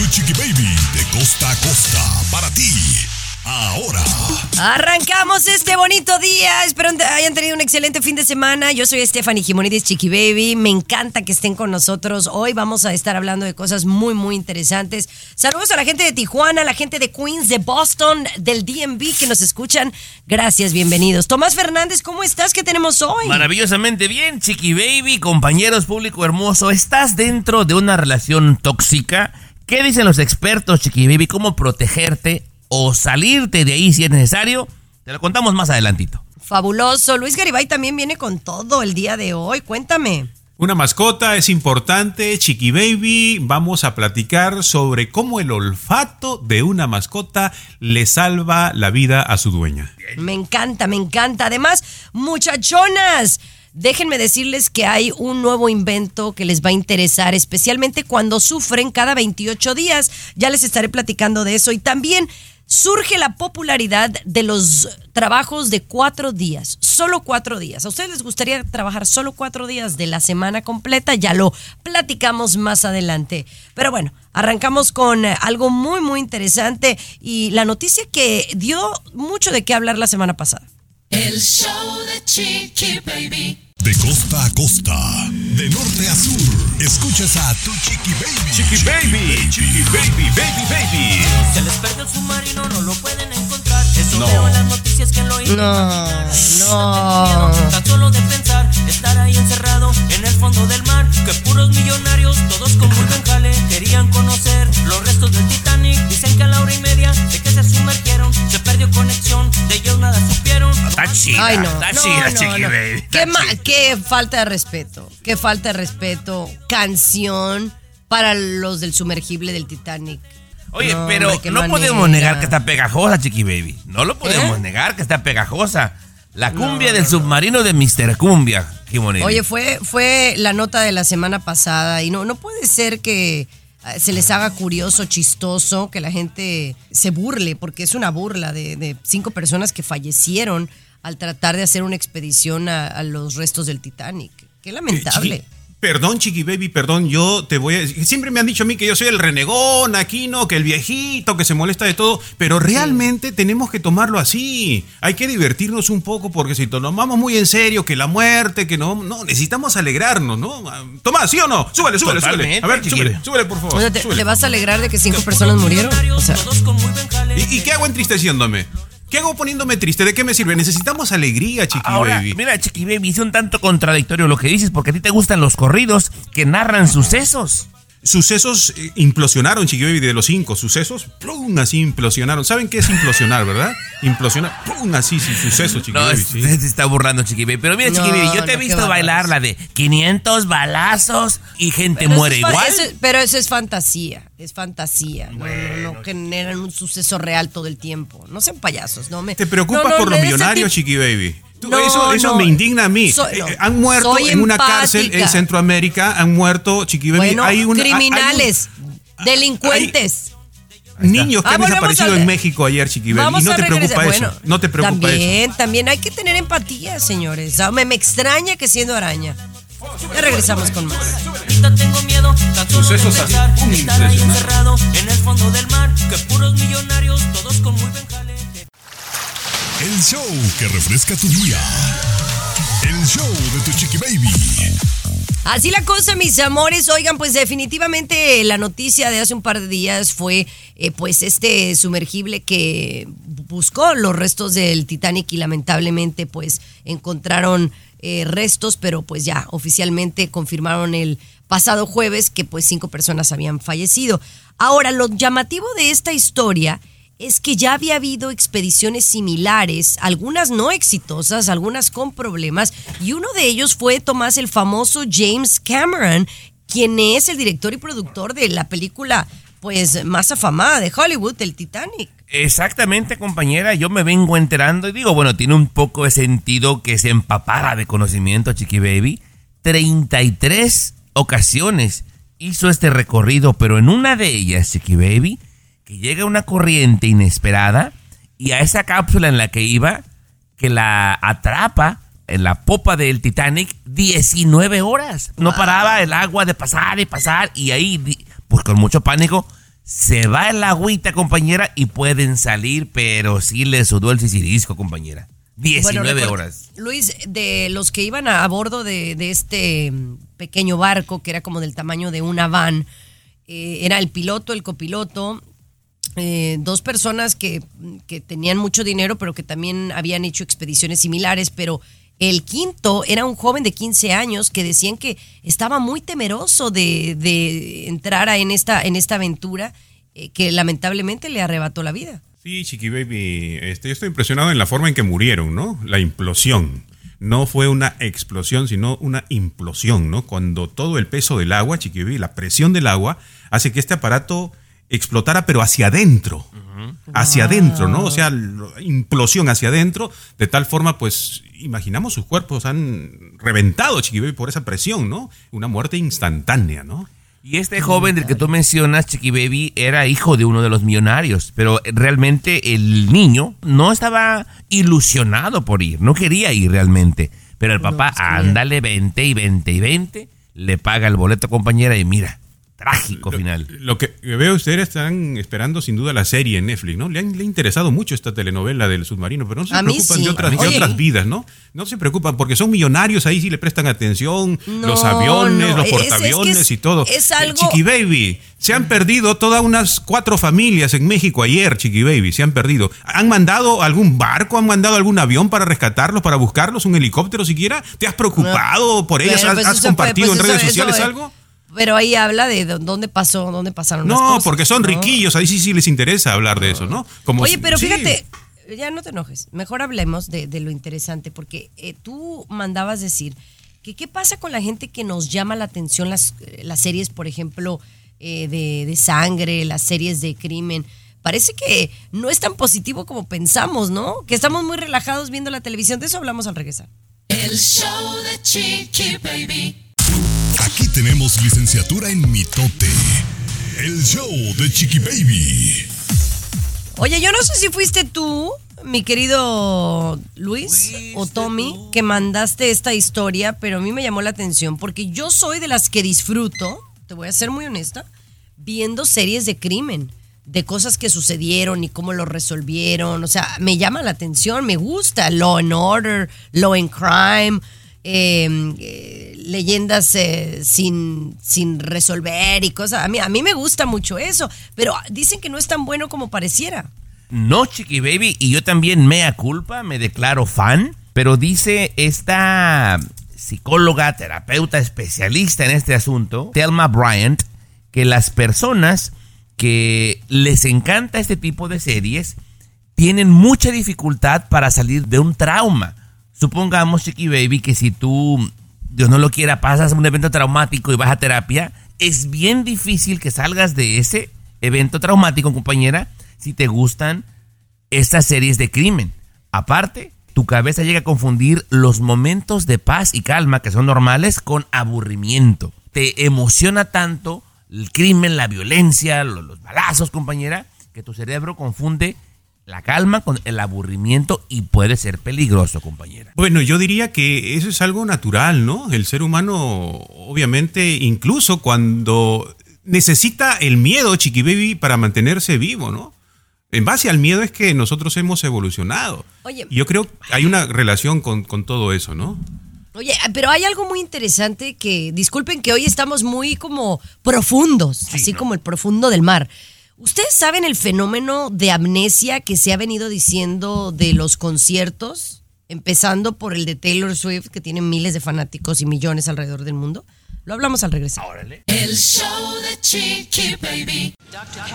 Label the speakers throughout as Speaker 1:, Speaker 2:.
Speaker 1: Tu Chiqui Baby de costa a costa para ti. Ahora.
Speaker 2: Arrancamos este bonito día. Espero que hayan tenido un excelente fin de semana. Yo soy Stephanie Jimonidis Chiqui Baby. Me encanta que estén con nosotros. Hoy vamos a estar hablando de cosas muy, muy interesantes. Saludos a la gente de Tijuana, a la gente de Queens, de Boston, del DMV que nos escuchan. Gracias, bienvenidos. Tomás Fernández, ¿cómo estás? ¿Qué tenemos hoy?
Speaker 3: Maravillosamente bien, Chiqui Baby, compañeros, público hermoso. ¿Estás dentro de una relación tóxica? ¿Qué dicen los expertos, Chiqui Baby? ¿Cómo protegerte o salirte de ahí si es necesario? Te lo contamos más adelantito.
Speaker 2: Fabuloso. Luis Garibay también viene con todo el día de hoy. Cuéntame.
Speaker 4: Una mascota es importante, Chiqui Baby. Vamos a platicar sobre cómo el olfato de una mascota le salva la vida a su dueña.
Speaker 2: Me encanta, me encanta. Además, muchachonas, déjenme decirles que hay un nuevo invento que les va a interesar, especialmente cuando sufren cada 28 días. Ya les estaré platicando de eso. Y también surge la popularidad de los trabajos de cuatro días, solo cuatro días. ¿A ustedes les gustaría trabajar solo cuatro días de la semana completa? Ya lo platicamos más adelante. Pero bueno, arrancamos con algo muy, muy interesante y la noticia que dio mucho de qué hablar la semana pasada.
Speaker 5: El show de Chiqui Baby.
Speaker 1: De costa a costa. De norte a sur. Escuchas a tu Chiqui Baby.
Speaker 4: Chiqui Baby, Chiqui Baby, Baby, Baby.
Speaker 6: Se les perdió el submarino, no lo pueden encontrar. Eso
Speaker 4: No.
Speaker 6: veo en las noticias que lo
Speaker 2: No,
Speaker 6: no.
Speaker 2: no.
Speaker 6: Tan solo de pensar, estar ahí encerrado en el fondo del mar. Que puros millonarios, todos con buen jale, querían conocer los restos del Titanic. Dicen que a la hora y media de que se sumergieron, se perdió conexión, de ellos nada supieron.
Speaker 3: Está chida,
Speaker 2: Ay, no.
Speaker 3: está
Speaker 2: no,
Speaker 3: chida,
Speaker 2: no,
Speaker 3: Chiqui
Speaker 2: no.
Speaker 3: Baby.
Speaker 2: Qué, qué falta de respeto. Qué falta de respeto. Canción para los del sumergible del Titanic.
Speaker 3: Oye,
Speaker 2: No,
Speaker 3: pero no podemos negar que está pegajosa, Chiqui Baby. No lo podemos
Speaker 2: ¿Eh?
Speaker 3: negar que está pegajosa. La cumbia del submarino de Mr. Cumbia, Jimonelli.
Speaker 2: Oye, fue, fue la nota de la semana pasada y no, no puede ser que eh, se les haga curioso, chistoso, que la gente se burle, porque es una burla de, de cinco personas que fallecieron al tratar de hacer una expedición a, a los restos del Titanic. Qué lamentable.
Speaker 4: Perdón, Chiqui Baby, perdón, yo te voy a. Siempre me han dicho a mí que yo soy el renegón aquí, ¿no? Que el viejito, que se molesta de todo. Pero realmente tenemos que tomarlo así. Hay que divertirnos un poco porque si tomamos muy en serio, que la muerte, que no. No, necesitamos alegrarnos, ¿no? Tomás, ¿sí o no? Súbele, súbele, súbele. A ver,
Speaker 3: Chiqui
Speaker 4: súbele, súbele, por favor.
Speaker 2: O sea, te,
Speaker 4: súbele.
Speaker 2: te vas a alegrar de que cinco personas murieron? O sea,
Speaker 6: Todos con muy buen jale.
Speaker 4: ¿Y, y qué hago entristeciéndome? ¿Qué hago poniéndome triste? ¿De qué me sirve? Necesitamos alegría, Chiqui
Speaker 3: Ahora,
Speaker 4: Baby.
Speaker 3: mira, Chiqui Baby, es un tanto contradictorio lo que dices porque a ti te gustan los corridos que narran sucesos.
Speaker 4: Sucesos eh, implosionaron, Chiqui Baby, de los cinco. Sucesos, plum, así implosionaron. ¿Saben qué es implosionar, verdad? Implosionar, plum, así, sí, sucesos, Chiqui
Speaker 3: No,
Speaker 4: Baby, sí.
Speaker 3: se está burlando, Chiqui Baby. Pero mira, Chiqui
Speaker 2: No,
Speaker 3: Baby, yo te he
Speaker 2: no,
Speaker 3: visto bailar la de 500 balazos y gente
Speaker 2: Pero
Speaker 3: muere
Speaker 2: eso es fa-
Speaker 3: igual.
Speaker 2: eso- pero eso es fantasía, es fantasía. No, no, no generan un suceso real todo el tiempo. No sean payasos, no me.
Speaker 4: ¿Te preocupas
Speaker 2: no, no,
Speaker 4: por los millonarios, Chiqui Baby? Tú-
Speaker 2: No,
Speaker 4: eso eso
Speaker 2: no.
Speaker 4: me indigna a mí. Eh,
Speaker 2: no.
Speaker 4: eh, han muerto
Speaker 2: Soy
Speaker 4: en una cárcel en Centroamérica, han muerto, Chiqui Baby.
Speaker 2: Bueno,
Speaker 4: hay un- hay- hay un-
Speaker 2: criminales, delincuentes.
Speaker 4: niños que
Speaker 2: Ah,
Speaker 4: han
Speaker 2: volvemos
Speaker 4: desaparecido
Speaker 2: al-
Speaker 4: en México ayer, Chiqui Baby.
Speaker 2: Vamos
Speaker 4: Y no te preocupa
Speaker 2: Bueno,
Speaker 4: eso. No te preocupa
Speaker 2: también,
Speaker 4: eso.
Speaker 2: También hay que tener empatía, señores. Ah, Me, me extraña que siendo araña. Ya regresamos con más.
Speaker 6: Tengo miedo,
Speaker 4: Sucesos así,
Speaker 6: pensar,
Speaker 4: pum,
Speaker 6: estar ahí
Speaker 4: impresionante.
Speaker 6: encerrado en el fondo del mar. Que puros millonarios, todos con muy buen jale.
Speaker 1: El show que refresca tu día. El show de tu Chiqui Baby.
Speaker 2: Así la cosa, mis amores. Oigan, pues definitivamente la noticia de hace un par de días fue eh, pues este sumergible que buscó los restos del Titanic y lamentablemente pues encontraron eh, restos, pero pues ya oficialmente confirmaron el pasado jueves que pues cinco personas habían fallecido. Ahora, lo llamativo de esta historia es que ya había habido expediciones similares, algunas no exitosas, algunas con problemas, y uno de ellos fue Tomás el famoso James Cameron, quien es el director y productor de la película pues más afamada de Hollywood, el Titanic.
Speaker 3: Exactamente, compañera, yo me vengo enterando y digo, bueno, tiene un poco de sentido que se empapara de conocimiento Chiqui Baby. 33 ocasiones hizo este recorrido, pero en una de ellas, Chiqui Baby, que llega una corriente inesperada y a esa cápsula en la que iba, que la atrapa en la popa del Titanic 19 horas. No paraba el agua de pasar y pasar y ahí, pues con mucho pánico, se va el agüita, compañera, y pueden salir, pero sí le sudó el sisirisco, compañera. 19 horas.
Speaker 2: Luis, de los que iban a, bordo de, este mm, pequeño barco, que era como del tamaño de una van, eh, era el piloto, el copiloto, eh, dos personas que, que, tenían mucho dinero, pero que también habían hecho expediciones similares, pero el quinto era un joven de 15 años que decían que estaba muy temeroso de, de entrar a, en, esta, en esta aventura eh, que lamentablemente le arrebató la vida.
Speaker 4: Sí, Chiqui Baby, este, yo estoy impresionado en la forma en que murieron, ¿no? La implosión. No fue una explosión, sino una implosión, ¿no? Cuando todo el peso del agua, Chiqui Baby, la presión del agua, hace que este aparato explotara, pero hacia adentro. Hacia adentro, ¿no? O sea, implosión hacia adentro, de tal forma, pues, imaginamos sus cuerpos han reventado, Chiqui por esa presión, ¿no? Una muerte instantánea, ¿no?
Speaker 3: Y este joven del que tú mencionas, Chiqui Baby, era hijo de uno de los millonarios, pero realmente el niño no estaba ilusionado por ir, no quería ir realmente. Pero el papá, ándale, 20 y 20 y 20, le paga el boleto compañera y mira, Trágico final.
Speaker 4: Lo que veo ustedes están esperando sin duda la serie en Netflix, ¿no? Le, han, le ha interesado mucho esta telenovela del submarino, pero no se preocupan de, otras, otras, vidas, ¿no? No se preocupan porque son millonarios ahí sí le prestan atención, los aviones, los portaaviones y todo.
Speaker 2: Es algo...
Speaker 4: Chiqui Baby, se han perdido todas unas cuatro familias en México ayer, Chiqui Baby, se han perdido. ¿Han mandado algún barco, han mandado algún avión para rescatarlos, para buscarlos, un helicóptero siquiera? ¿Te has preocupado por ellas? ¿Has, pues compartido pues en redes sociales algo?
Speaker 2: Pero ahí habla de dónde pasó, dónde pasaron
Speaker 4: no,
Speaker 2: las cosas.
Speaker 4: No, porque son riquillos, ahí sí sí les interesa hablar de eso, ¿no?
Speaker 2: Como Oye, pero fíjate, ya no te enojes, mejor hablemos de, lo interesante, porque eh, tú mandabas decir que qué pasa con la gente que nos llama la atención las, las series, por ejemplo, eh, de, de sangre, las series de crimen. Parece que no es tan positivo como pensamos, ¿no? Que estamos muy relajados viendo la televisión. De eso hablamos al regresar.
Speaker 5: El show de Chiqui Baby.
Speaker 1: Aquí tenemos licenciatura en mitote. El show de Chiqui Baby.
Speaker 2: Oye, yo no sé si fuiste tú, mi querido Luis o Tommy, que mandaste esta historia, pero a mí me llamó la atención porque yo soy de las que disfruto, te voy a ser muy honesta, viendo series de crimen, de cosas que sucedieron y cómo lo resolvieron. O sea, me llama la atención, me gusta Law and Order, Law and Crime. Em, eh, leyendas eh, sin, sin resolver y cosas. A mí, a mí me gusta mucho eso, pero dicen que no es tan bueno como pareciera.
Speaker 3: No, Chiqui Baby, y yo también mea culpa, me declaro fan, pero dice esta psicóloga, terapeuta, especialista en este asunto, Thelma Bryant, que las personas que les encanta este tipo de series tienen mucha dificultad para salir de un trauma. Supongamos, Chiqui Baby, que si tú, Dios no lo quiera, pasas un evento traumático y vas a terapia, es bien difícil que salgas de ese evento traumático, compañera, si te gustan estas series de crimen. Aparte, tu cabeza llega a confundir los momentos de paz y calma que son normales con aburrimiento. Te emociona tanto el crimen, la violencia, los, los balazos, compañera, que tu cerebro confunde la calma con el aburrimiento y puede ser peligroso, compañera.
Speaker 4: Bueno, yo diría que eso es algo natural, ¿no? El ser humano, obviamente, incluso cuando necesita el miedo, Chiqui Baby, para mantenerse vivo, ¿no? En base al miedo es que nosotros hemos evolucionado. Oye, yo creo que hay una relación con, con todo eso, ¿no?
Speaker 2: Oye, pero hay algo muy interesante que, disculpen que hoy estamos muy como profundos, así como el profundo del mar. ¿Ustedes saben el fenómeno de amnesia que se ha venido diciendo de los conciertos? Empezando por el de Taylor Swift, que tiene miles de fanáticos y millones alrededor del mundo. Lo hablamos al regresar.
Speaker 5: El show de Chiqui Baby.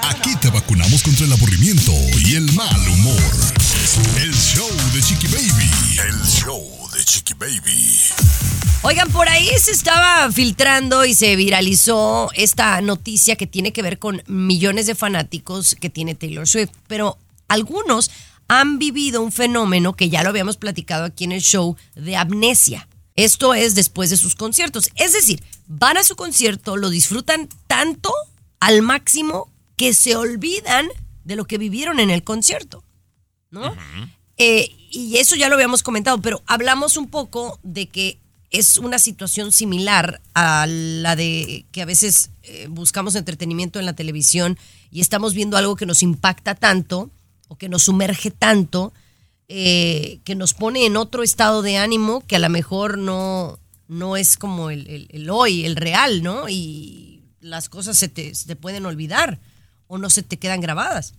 Speaker 1: Aquí te vacunamos contra el aburrimiento y el mal humor. El show de Chiqui Baby. El show de Chiqui Baby.
Speaker 2: Oigan, por ahí se estaba filtrando y se viralizó esta noticia que tiene que ver con millones de fanáticos que tiene Taylor Swift, pero algunos han vivido un fenómeno que ya lo habíamos platicado aquí en el show de amnesia. Esto es después de sus conciertos. Es decir, van a su concierto, lo disfrutan tanto al máximo que se olvidan de lo que vivieron en el concierto. ¿No? Eh, y eso ya lo habíamos comentado, pero hablamos un poco de que es una situación similar a la de que a veces eh, buscamos entretenimiento en la televisión y estamos viendo algo que nos impacta tanto o que nos sumerge tanto, eh, que nos pone en otro estado de ánimo que a lo mejor no, no es como el, el- el hoy, el real, ¿no? Y las cosas se te, se te pueden olvidar o no se te quedan grabadas.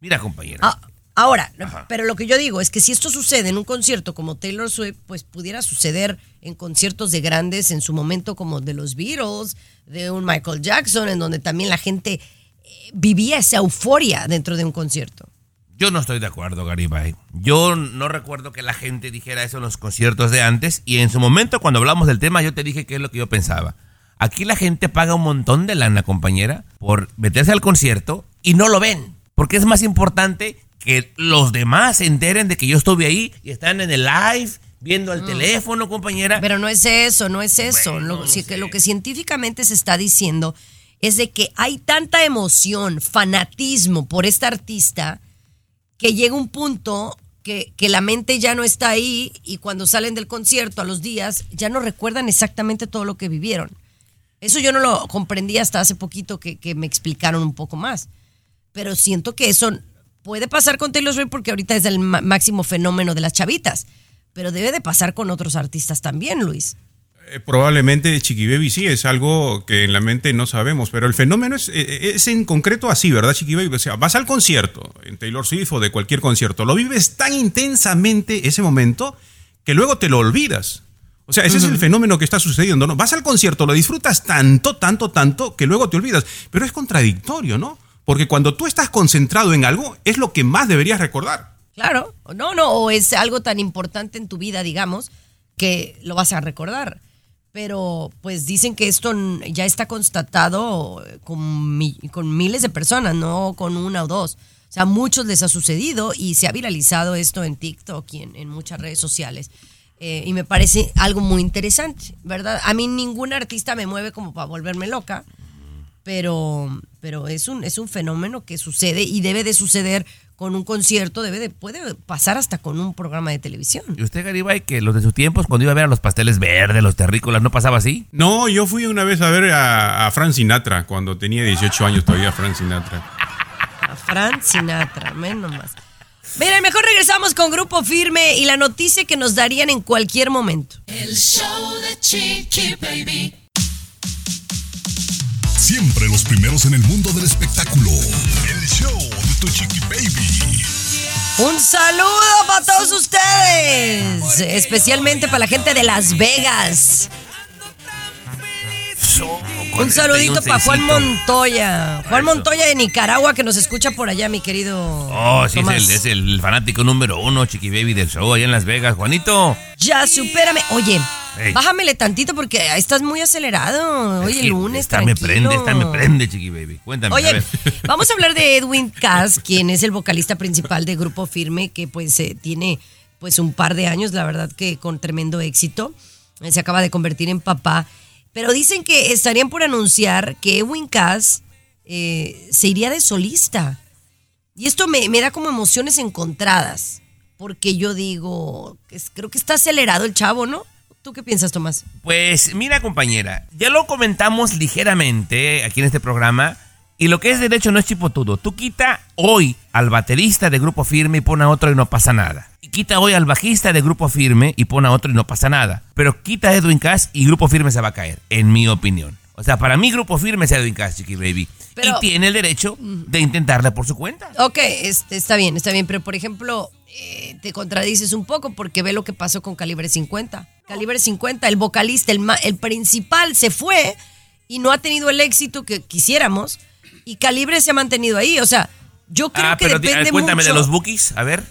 Speaker 3: Mira, compañera.
Speaker 2: Ah, ahora,
Speaker 3: Ajá.
Speaker 2: pero lo que yo digo es que si esto sucede en un concierto como Taylor Swift, pues pudiera suceder en conciertos de grandes en su momento como de los Beatles, de un Michael Jackson, en donde también la gente eh, vivía esa euforia dentro de un concierto.
Speaker 3: Yo no estoy de acuerdo, Garibay. Yo no recuerdo que la gente dijera eso en los conciertos de antes. Y en su momento, cuando hablamos del tema, yo te dije qué es lo que yo pensaba. Aquí la gente paga un montón de lana, compañera, por meterse al concierto y no lo ven. Porque es más importante que los demás se enteren de que yo estuve ahí y están en el live, viendo al teléfono, compañera.
Speaker 2: Pero no es eso, no es eso.
Speaker 3: Bueno,
Speaker 2: lo,
Speaker 3: no
Speaker 2: si-
Speaker 3: sé.
Speaker 2: que lo que científicamente se está diciendo es de que hay tanta emoción, fanatismo por esta artista que llega un punto que, que la mente ya no está ahí y cuando salen del concierto a los días ya no recuerdan exactamente todo lo que vivieron. Eso yo no lo comprendí hasta hace poquito que, que me explicaron un poco más. Pero siento que eso puede pasar con Taylor Swift porque ahorita es el máximo fenómeno de las chavitas. Pero debe de pasar con otros artistas también, Luis.
Speaker 4: Eh, probablemente Chiqui Baby sí, es algo que en la mente no sabemos, pero el fenómeno es, eh, es en concreto así, ¿verdad, Chiqui Baby? O sea, vas al concierto, en Taylor Swift o de cualquier concierto, lo vives tan intensamente ese momento que luego te lo olvidas. O sea, ese es el fenómeno que está sucediendo, ¿no? Vas al concierto, lo disfrutas tanto, tanto, tanto, que luego te olvidas. Pero es contradictorio, ¿no? Porque cuando tú estás concentrado en algo, es lo que más deberías recordar.
Speaker 2: Claro, no, no, o es algo tan importante en tu vida, digamos, que lo vas a recordar. Pero pues dicen que esto ya está constatado con, mi- con miles de personas, no con una o dos. O sea, a muchos les ha sucedido y se ha viralizado esto en TikTok y en, en muchas redes sociales. Eh, y me parece algo muy interesante, ¿verdad? A mí ningún artista me mueve como para volverme loca, pero, pero es, un, es un fenómeno que sucede y debe de suceder con un concierto, debe de, puede pasar hasta con un programa de televisión.
Speaker 3: ¿Y usted, Garibay, que los de sus tiempos, cuando iba a ver a los pasteles verdes, los terrícolas, no pasaba así?
Speaker 4: No, yo fui una vez a ver a, a Frank Sinatra, cuando tenía 18 años todavía Frank Sinatra.
Speaker 2: A Frank Sinatra, menos más. Mira, mejor regresamos con Grupo Firme y la noticia que nos darían en cualquier momento.
Speaker 5: El show de Chiqui Baby.
Speaker 1: Siempre los primeros en el mundo del espectáculo. El show de tu Chiqui Baby.
Speaker 2: Un saludo para todos ustedes, especialmente para la gente de Las Vegas. Un saludito para Juan Montoya. Juan Montoya de Nicaragua que nos escucha por allá, mi querido.
Speaker 3: Oh, sí, es el, es el fanático número uno, Chiqui Baby del show, allá en Las Vegas. Juanito.
Speaker 2: Ya, supérame. Oye,
Speaker 3: Ey.
Speaker 2: bájamele tantito porque estás muy acelerado. Hoy
Speaker 3: Es
Speaker 2: el lunes,
Speaker 3: Esta me
Speaker 2: tranquilo.
Speaker 3: prende, esta me prende, Chiqui Baby. Cuéntame, a
Speaker 2: Oye,
Speaker 3: ver.
Speaker 2: vamos a hablar de Edwin Cass, quien es el vocalista principal de Grupo Firme, que pues eh, tiene pues un par de años, la verdad que con tremendo éxito. Eh, se acaba de convertir en papá. Pero dicen que estarían por anunciar que Edwin Cass eh, se iría de solista. Y esto me, me da como emociones encontradas. Porque yo digo, es- creo que está acelerado el chavo, ¿no? ¿Tú qué piensas, Tomás?
Speaker 3: Pues mira, compañera, ya lo comentamos ligeramente aquí en este programa. Y lo que es derecho no es chipotudo. Tú quita hoy al baterista de Grupo Firme y pon a otro y no pasa nada. quita hoy al bajista de Grupo Firme y pone a otro y no pasa nada. Pero quita a Edwin Cass y Grupo Firme se va a caer, en mi opinión. O sea, para mí Grupo Firme es Edwin Cass, Chiqui Baby.
Speaker 2: Pero-
Speaker 3: y tiene el derecho de intentarla por su cuenta.
Speaker 2: Ok, este, está bien, está bien, pero por ejemplo, eh, te contradices un poco porque ve lo que pasó con Calibre 50. Calibre 50, el vocalista, el, ma- el principal se fue y no ha tenido el éxito que quisiéramos y Calibre se ha mantenido ahí. O sea, yo creo
Speaker 3: ah,
Speaker 2: que
Speaker 3: pero
Speaker 2: depende
Speaker 3: cuéntame
Speaker 2: mucho.
Speaker 3: de los bookies, a ver.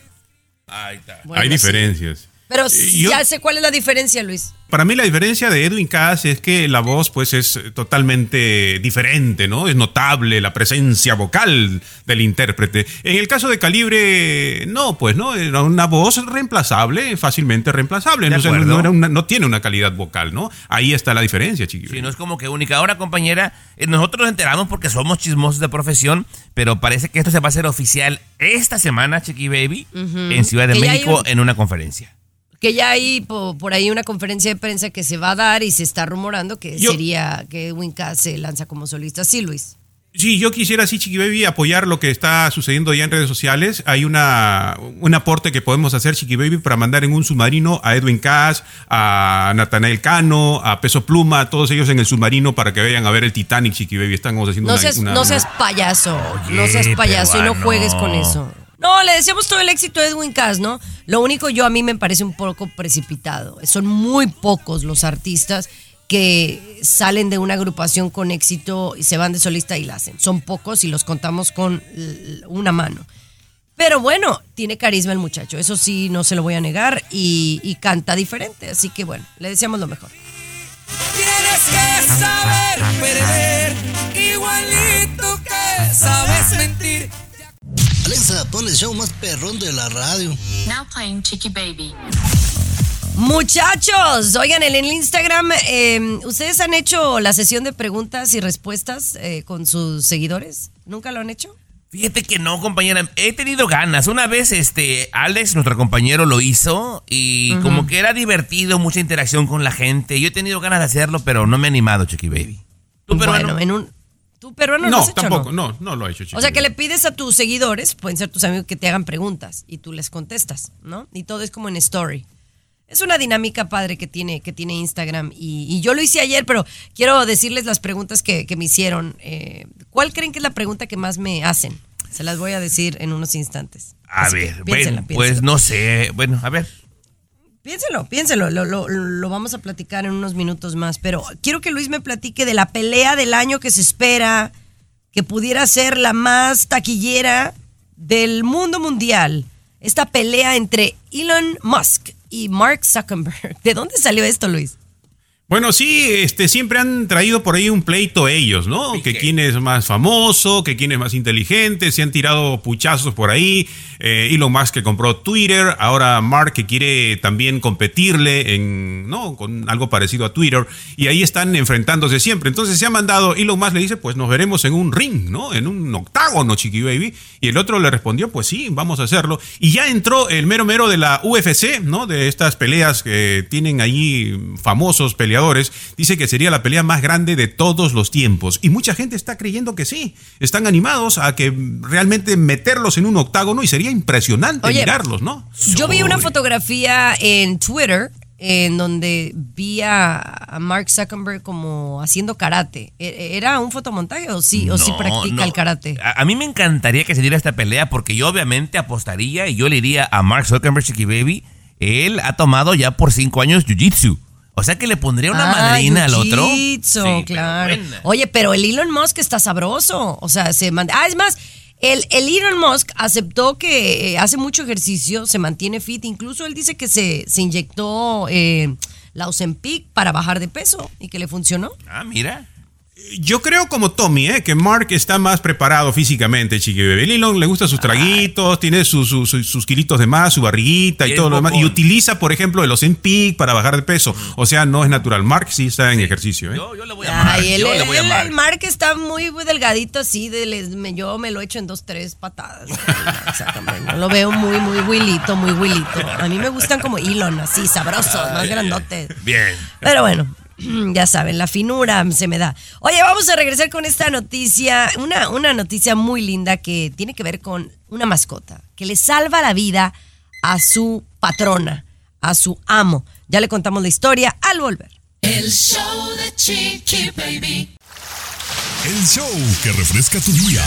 Speaker 3: Ahí está.
Speaker 2: Bueno,
Speaker 4: Hay
Speaker 2: sí. Pero sí,
Speaker 4: yo-
Speaker 2: ya sé cuál es la diferencia, Luis.
Speaker 4: Para mí la diferencia de Edwin Cass es que la voz pues es totalmente diferente, ¿no? Es notable la presencia vocal del intérprete. En el caso de Calibre, no, pues no, era una voz reemplazable, fácilmente reemplazable. No, no, era una- no tiene una calidad vocal, ¿no? Ahí está la diferencia, chiquillos.
Speaker 3: Sí, no es como que única. Ahora, compañera, eh, nosotros nos enteramos porque somos chismosos de profesión, pero parece que esto se va a hacer oficial esta semana, Chiqui Baby, en Ciudad de
Speaker 2: Que
Speaker 3: México
Speaker 2: un-
Speaker 3: en una conferencia.
Speaker 2: Que ya hay po- por, ahí una conferencia de prensa que se va a dar y se está rumorando que
Speaker 4: Yo-
Speaker 2: sería que Edwin Cass se lanza como solista. Sí, Luis.
Speaker 4: Sí, yo quisiera, sí, Chiqui Baby, apoyar lo que está sucediendo ya en redes sociales. Hay una, un aporte que podemos hacer, Chiqui Baby, para mandar en un submarino a Edwin Cass, a Natanael Cano, a Peso Pluma, a todos ellos en el submarino para que vayan a ver el Titanic, Chiqui Baby. Estamos haciendo
Speaker 2: No
Speaker 4: una,
Speaker 2: seas,
Speaker 4: una-
Speaker 2: no seas payaso, no seas payaso y no juegues con eso. No, le deseamos todo el éxito a Edwin Cass, ¿no? Lo único yo a mí me parece un poco precipitado. Son muy pocos los artistas que salen de una agrupación con éxito y se van de solista y la hacen. Son pocos y los contamos con una mano. Pero bueno, tiene carisma el muchacho, eso sí, no se lo voy a negar y, y canta diferente, así que bueno, le deseamos lo mejor.
Speaker 5: Tienes que saber perder, igualito que sabes mentir.
Speaker 7: Alexa, pon el show más perrón de la radio.
Speaker 8: Now playing Chicky Baby.
Speaker 2: Muchachos, oigan, en el Instagram, eh, ¿ustedes han hecho la sesión de preguntas y respuestas eh, con sus seguidores? ¿Nunca lo han hecho?
Speaker 3: Fíjate que no, compañera. He tenido ganas. Una vez, este, Alex, nuestro compañero, lo hizo y como que era divertido, mucha interacción con la gente. Yo he tenido ganas de hacerlo, pero no me he animado, Chiqui Baby. ¿Tú?
Speaker 2: Bueno, en un... ¿Tú peruano lo
Speaker 4: No,
Speaker 2: has hecho,
Speaker 4: tampoco,
Speaker 2: no?
Speaker 4: no, no lo he hecho, Chiqui
Speaker 2: O sea, que le pides a tus seguidores, pueden ser tus amigos, que te hagan preguntas y tú les contestas, ¿no? Y todo es como en story. Es una dinámica padre que tiene, que tiene Instagram y, y yo lo hice ayer, pero quiero decirles las preguntas que, que me hicieron. Eh, ¿Cuál creen que es la pregunta que más me hacen? Se las voy a decir en unos instantes.
Speaker 3: A
Speaker 2: Así que
Speaker 3: ver, bueno, pues no sé. Bueno, a ver.
Speaker 2: Piénselo, piénselo, lo, lo- lo vamos a platicar en unos minutos más, pero quiero que Luis me platique de la pelea del año que se espera, que pudiera ser la más taquillera del mundo mundial. Esta pelea entre Elon Musk y Mark Zuckerberg. ¿De dónde salió esto, Luis?
Speaker 4: Bueno, sí, este, siempre han traído por ahí un pleito ellos, ¿no? Que quién es más famoso, que quién es más inteligente, se han tirado puchazos por ahí. Eh, Elon Musk que compró Twitter, ahora Mark que quiere también competirle en, ¿no? Con algo parecido a Twitter. Y ahí están enfrentándose siempre. Entonces se ha mandado, Elon Musk le dice, pues nos veremos en un ring, ¿no? En un octágono, chiqui baby. Y el otro le respondió, pues sí, vamos a hacerlo. Y ya entró el mero mero de la UFC, ¿no? De estas peleas que tienen ahí famosos peleadores. Dice que sería la pelea más grande de todos los tiempos. Y mucha gente está creyendo que sí. Están animados a que realmente meterlos en un octágono y sería impresionante
Speaker 2: Oye,
Speaker 4: mirarlos, ¿no?
Speaker 2: Yo vi una fotografía en Twitter en donde vi a, Mark Zuckerberg como haciendo karate. ¿E- ¿Era un fotomontaje o sí, o sí practica
Speaker 3: no.
Speaker 2: el karate?
Speaker 3: A, a mí me encantaría que se diera esta pelea porque yo obviamente apostaría y yo le diría a Mark Zuckerberg, Chiqui Baby, él ha tomado ya por cinco años Jiu-Jitsu. O sea que le pondría una
Speaker 2: Ah,
Speaker 3: madrina al otro. Sí,
Speaker 2: claro. Oye, pero el Elon Musk está sabroso. O sea, se manda. Ah, es más, el, el Elon Musk aceptó que eh, hace mucho ejercicio, se mantiene fit. Incluso él dice que se, se inyectó eh, la Ozempic para bajar de peso y que le funcionó.
Speaker 3: Ah, mira.
Speaker 4: Yo creo como Tommy, ¿eh? que Mark está más preparado físicamente, chiqui bebé. Elon le gusta sus traguitos, tiene sus, sus, sus- sus kilitos de más, su barriguita y, todo lo demás. Y utiliza, por ejemplo, el Ozempic para bajar de peso. O sea, no es natural. Mark sí está en ejercicio. ¿eh?
Speaker 3: Yo, yo le voy a Mark.
Speaker 2: Ay, él,
Speaker 3: yo le
Speaker 2: él-
Speaker 3: voy a
Speaker 2: él-
Speaker 3: Mark.
Speaker 2: el Mark está muy, muy delgadito así, de les- me- yo me lo echo en dos, tres patadas. Exactamente. Lo veo muy, muy willito, muy willito. A mí me gustan como Elon, así, sabrosos, más grandotes.
Speaker 3: Bien.
Speaker 2: Pero bueno, ya saben, la finura se me da. Oye, vamos a regresar con esta noticia, una, una noticia muy linda que tiene que ver con una mascota, que le salva la vida a su patrona, a su amo. Ya le contamos la historia al volver.
Speaker 5: El show de Chiqui Baby.
Speaker 1: El show que refresca tu día.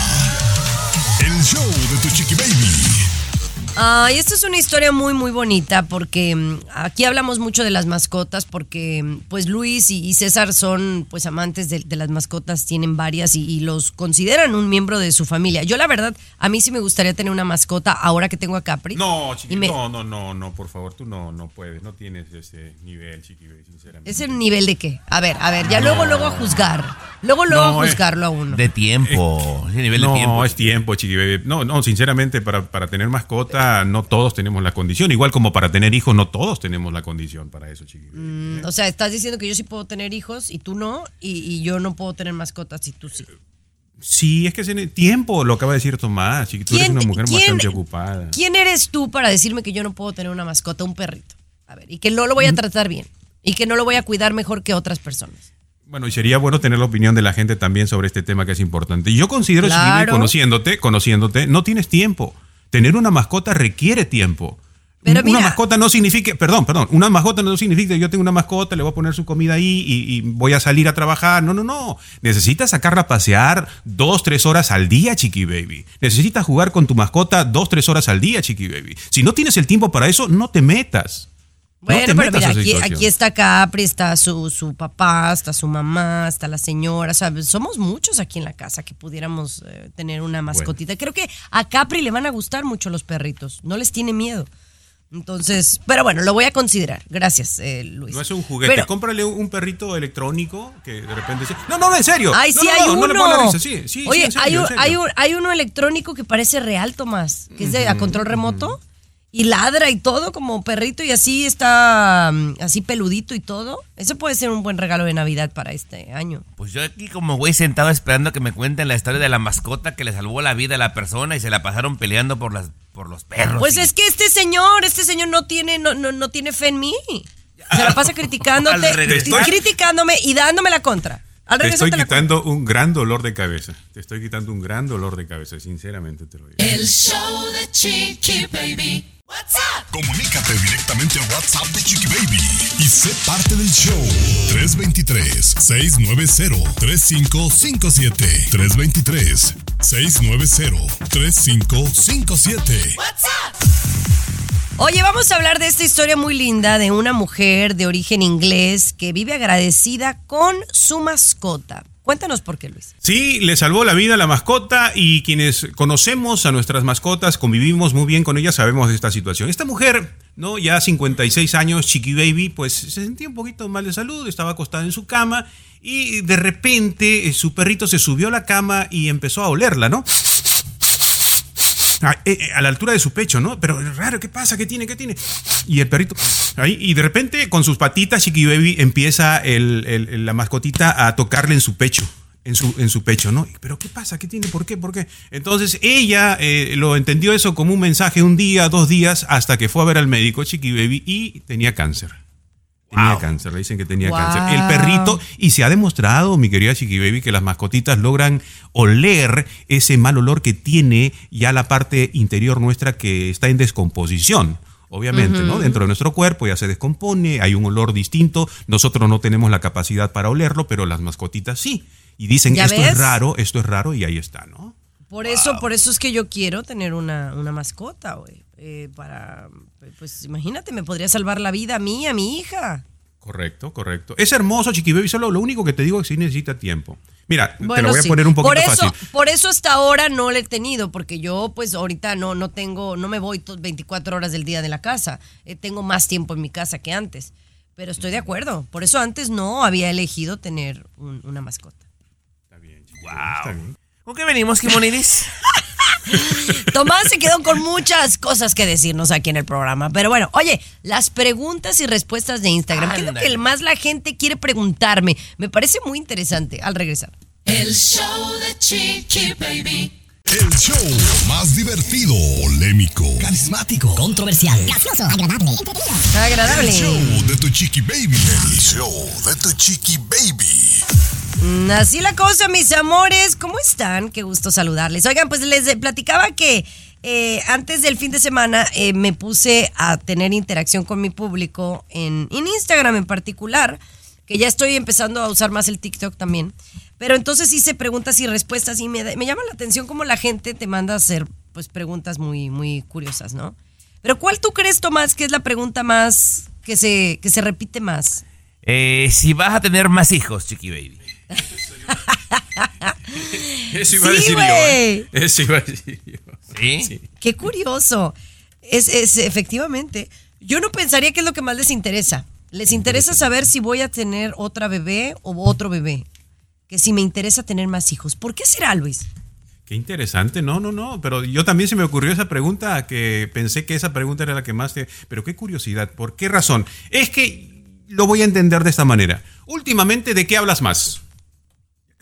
Speaker 1: El show de tu chiqui baby.
Speaker 2: Ay, esta es una historia muy, muy bonita porque mm, aquí hablamos mucho de las mascotas porque mm, pues Luis y, y César son pues amantes de, de las mascotas, tienen varias y, y los consideran un miembro de su familia. Yo la verdad, a mí sí me gustaría tener una mascota ahora que tengo a Capri.
Speaker 4: No, chiqui,
Speaker 2: Y me-
Speaker 4: no, no, no, no, por favor, tú no, no puedes, no tienes ese nivel, chiqui, sinceramente.
Speaker 2: ¿Ese nivel de qué? A ver, a ver, ya luego, luego a juzgar. Luego, luego
Speaker 4: No,
Speaker 2: a
Speaker 4: eh.
Speaker 2: juzgarlo a uno.
Speaker 3: De tiempo. Nivel
Speaker 4: no,
Speaker 3: de tiempo.
Speaker 4: es tiempo, chiqui baby. No, no, sinceramente, para, para tener mascota, no todos tenemos la condición. Igual como para tener hijos, no todos tenemos la condición para eso, chiqui baby.
Speaker 2: Mm, o sea, estás diciendo que yo sí puedo tener hijos y tú no, y, y yo no puedo tener mascotas y tú sí.
Speaker 4: Sí, es que ese tiempo, lo acaba de decir Tomás, tú eres
Speaker 2: ¿Quién-
Speaker 4: una mujer bastante ocupada.
Speaker 2: ¿Quién eres tú para decirme que yo no puedo tener una mascota, un perrito? A ver, y que no lo voy a tratar bien. Y que no lo voy a cuidar mejor que otras personas.
Speaker 4: Bueno, y sería bueno tener la opinión de la gente también sobre este tema que es importante. Y Yo considero,
Speaker 2: Claro.
Speaker 4: conociéndote, conociéndote, no tienes tiempo. Tener una mascota requiere tiempo.
Speaker 2: Pero
Speaker 4: una
Speaker 2: mira-
Speaker 4: mascota no significa, perdón, perdón, una mascota no significa que yo tengo una mascota, le voy a poner su comida ahí y, y voy a salir a trabajar. No, no, no. Necesitas sacarla a pasear dos, tres horas al día, chiqui baby. Necesitas jugar con tu mascota dos, tres horas al día, chiqui baby. Si no tienes el tiempo para eso, no te metas. No
Speaker 2: Bueno, pero mira, aquí, aquí está Capri, está su, su papá, está su mamá, está la señora. O sea, somos muchos aquí en la casa que pudiéramos eh, tener una mascotita. Creo que a Capri le van a gustar mucho los perritos. No les tiene miedo. Entonces, pero bueno, lo voy a considerar. Gracias, eh, Luis.
Speaker 4: No es un juguete,
Speaker 2: Pero-
Speaker 4: cómprale un, perrito electrónico que de repente dice, no, no, en serio.
Speaker 2: Ay,
Speaker 4: No,
Speaker 2: sí,
Speaker 4: no,
Speaker 2: hay
Speaker 4: no,
Speaker 2: uno.
Speaker 4: no le pongo la risa, sí, sí,
Speaker 2: Oye,
Speaker 4: sí, en serio,
Speaker 2: hay, un- hay, un- hay uno electrónico que parece real, Tomás, que es de a control remoto y ladra y todo como perrito y así está mm, así peludito y todo. Eso puede ser un buen regalo de Navidad para este año.
Speaker 3: Pues yo aquí como güey sentado esperando que me cuenten la historia de la mascota que le salvó la vida a la persona y se la pasaron peleando por las por los perros.
Speaker 2: Pues
Speaker 3: y-
Speaker 2: es que este señor, este señor no tiene, no, no, no tiene fe en mí. Se la pasa criticándote,
Speaker 3: Al regresar.
Speaker 2: y criticándome y dándome la contra. Al
Speaker 4: Te estoy
Speaker 2: te
Speaker 4: quitando un gran dolor de cabeza. Te estoy quitando un gran dolor de cabeza, sinceramente te lo digo.
Speaker 5: El show de Chiqui Baby. What's up?
Speaker 1: Comunícate directamente a WhatsApp de Chiqui Baby y sé parte del show. 323-690-3557. 323-690-3557.
Speaker 5: What's up?
Speaker 2: Oye, vamos a hablar de esta historia muy linda de una mujer de origen inglés que vive agradecida con su mascota. Cuéntanos por qué, Luis.
Speaker 4: Sí, le salvó la vida a la mascota y quienes conocemos a nuestras mascotas, convivimos muy bien con ellas, sabemos de esta situación. Esta mujer, ¿no? Ya 56 años, Chiqui Baby, pues se sentía un poquito mal de salud, estaba acostada en su cama y de repente eh, su perrito se subió a la cama y empezó a olerla, ¿no? A, eh, eh, a la altura de su pecho, ¿no? Pero raro, ¿qué pasa? ¿Qué tiene? ¿Qué tiene? Y el perrito ahí, y de repente con sus patitas, Chiqui Baby empieza la mascotita a tocarle en su pecho. En su, en su pecho, ¿no? ¿Pero qué pasa? ¿Qué tiene? ¿Por qué? ¿Por qué? Entonces ella eh, lo entendió eso como un mensaje un día, dos días, hasta que fue a ver al médico, Chiqui Baby, y tenía cáncer. Tenía cáncer, le dicen que tenía
Speaker 2: Wow.
Speaker 4: cáncer. El perrito, y se ha demostrado, mi querida Chiqui Baby, que las mascotitas logran oler ese mal olor que tiene ya la parte interior nuestra que está en descomposición. Obviamente, ¿no? Dentro de nuestro cuerpo ya se descompone, hay un olor distinto. Nosotros no tenemos la capacidad para olerlo, pero las mascotitas sí. Y dicen,
Speaker 2: ¿Ya
Speaker 4: esto
Speaker 2: ves?
Speaker 4: es raro, esto es raro, y ahí está, ¿no?
Speaker 2: Por eso, por eso es que yo quiero tener una, una mascota, güey. Eh, para, pues imagínate, me podría salvar la vida a mí, a mi hija.
Speaker 4: Correcto, correcto. Es hermoso, Chiqui Baby, solo lo único que te digo es que sí necesita tiempo. Mira, te lo voy a poner un poquito
Speaker 2: por eso,
Speaker 4: fácil.
Speaker 2: Por eso hasta ahora no le he tenido, porque yo pues ahorita no, no tengo, no me voy to- 24 horas del día de la casa. Eh, tengo más tiempo en mi casa que antes. Pero estoy de acuerdo. Por eso antes no había elegido tener un- una mascota.
Speaker 4: Está bien.
Speaker 3: ¿Con qué venimos, Kimoniris?
Speaker 2: Tomás se quedó con muchas cosas que decirnos aquí en el programa. Pero bueno, oye, las preguntas y respuestas de Instagram, ¿qué es lo que más la gente quiere preguntarme? Me parece muy interesante al regresar.
Speaker 5: El show de Chiqui Baby.
Speaker 1: El show más divertido, polémico,
Speaker 7: Carismático, controversial, gracioso, agradable, entretenido.
Speaker 2: Agradable.
Speaker 1: El show de tu chiqui baby. El show de tu chiqui baby.
Speaker 2: Mm, Así la cosa, mis amores. ¿Cómo están? Qué gusto saludarles. Oigan, pues les platicaba que, eh, antes del fin de semana eh, me puse a tener interacción con mi público en, Instagram en particular, que ya estoy empezando a usar más el TikTok también. Pero entonces hice preguntas y respuestas y me, me llama la atención cómo la gente te manda a hacer pues preguntas muy, muy curiosas, ¿no? Pero ¿cuál tú crees, Tomás, que es la pregunta más que se, que se repite más?
Speaker 3: Eh, si vas a tener más hijos, Chiqui Baby.
Speaker 4: Eso iba a
Speaker 2: Sí,
Speaker 4: decir yo. ¿eh? Eso iba a decir yo.
Speaker 3: ¿Sí?
Speaker 2: Qué curioso. Es, es efectivamente. Yo no pensaría que es lo que más les interesa. Les interesa saber si voy a tener otra bebé o otro bebé. Que si me interesa tener más hijos. ¿Por qué será, Luis?
Speaker 4: Qué interesante, no, no, no, pero yo también se me ocurrió esa pregunta, que pensé que esa pregunta era la que más te... Pero qué curiosidad, ¿por qué razón? Es que lo voy a entender de esta manera. Últimamente, ¿de qué hablas más?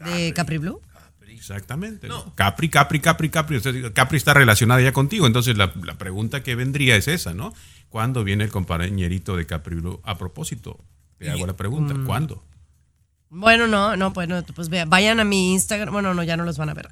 Speaker 2: ¿De Capri Blue?
Speaker 4: Exactamente. ¿no? Capri, Capri, Capri, Capri. O sea, Capri está relacionada ya contigo, entonces la, la pregunta que vendría es esa, ¿no? ¿Cuándo viene el compañerito de Capri Blue? A propósito, te hago la pregunta,
Speaker 2: Mm.
Speaker 4: ¿cuándo?
Speaker 2: Bueno, no, no, pues, no, pues vea, vayan a mi Instagram. Bueno, no, ya no los van a ver.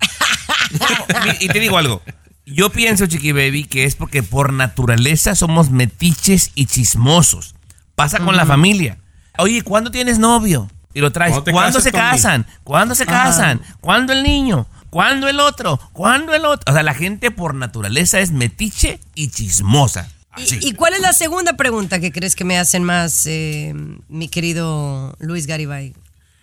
Speaker 3: Y te digo algo. Yo pienso, Chiqui Baby, que es porque por naturaleza somos metiches y chismosos. Pasa con la familia. Oye, ¿cuándo tienes novio? Y lo traes.
Speaker 4: ¿Cuándo te
Speaker 3: ¿Cuándo
Speaker 4: casas
Speaker 3: se casan? ¿Cuándo se
Speaker 2: Ajá.
Speaker 3: casan? ¿Cuándo el niño? ¿Cuándo el otro? ¿Cuándo el otro? O sea, la gente por naturaleza es metiche y chismosa. Así.
Speaker 2: ¿Y, cuál es la segunda pregunta que crees que me hacen más, eh, mi querido Luis Garibay?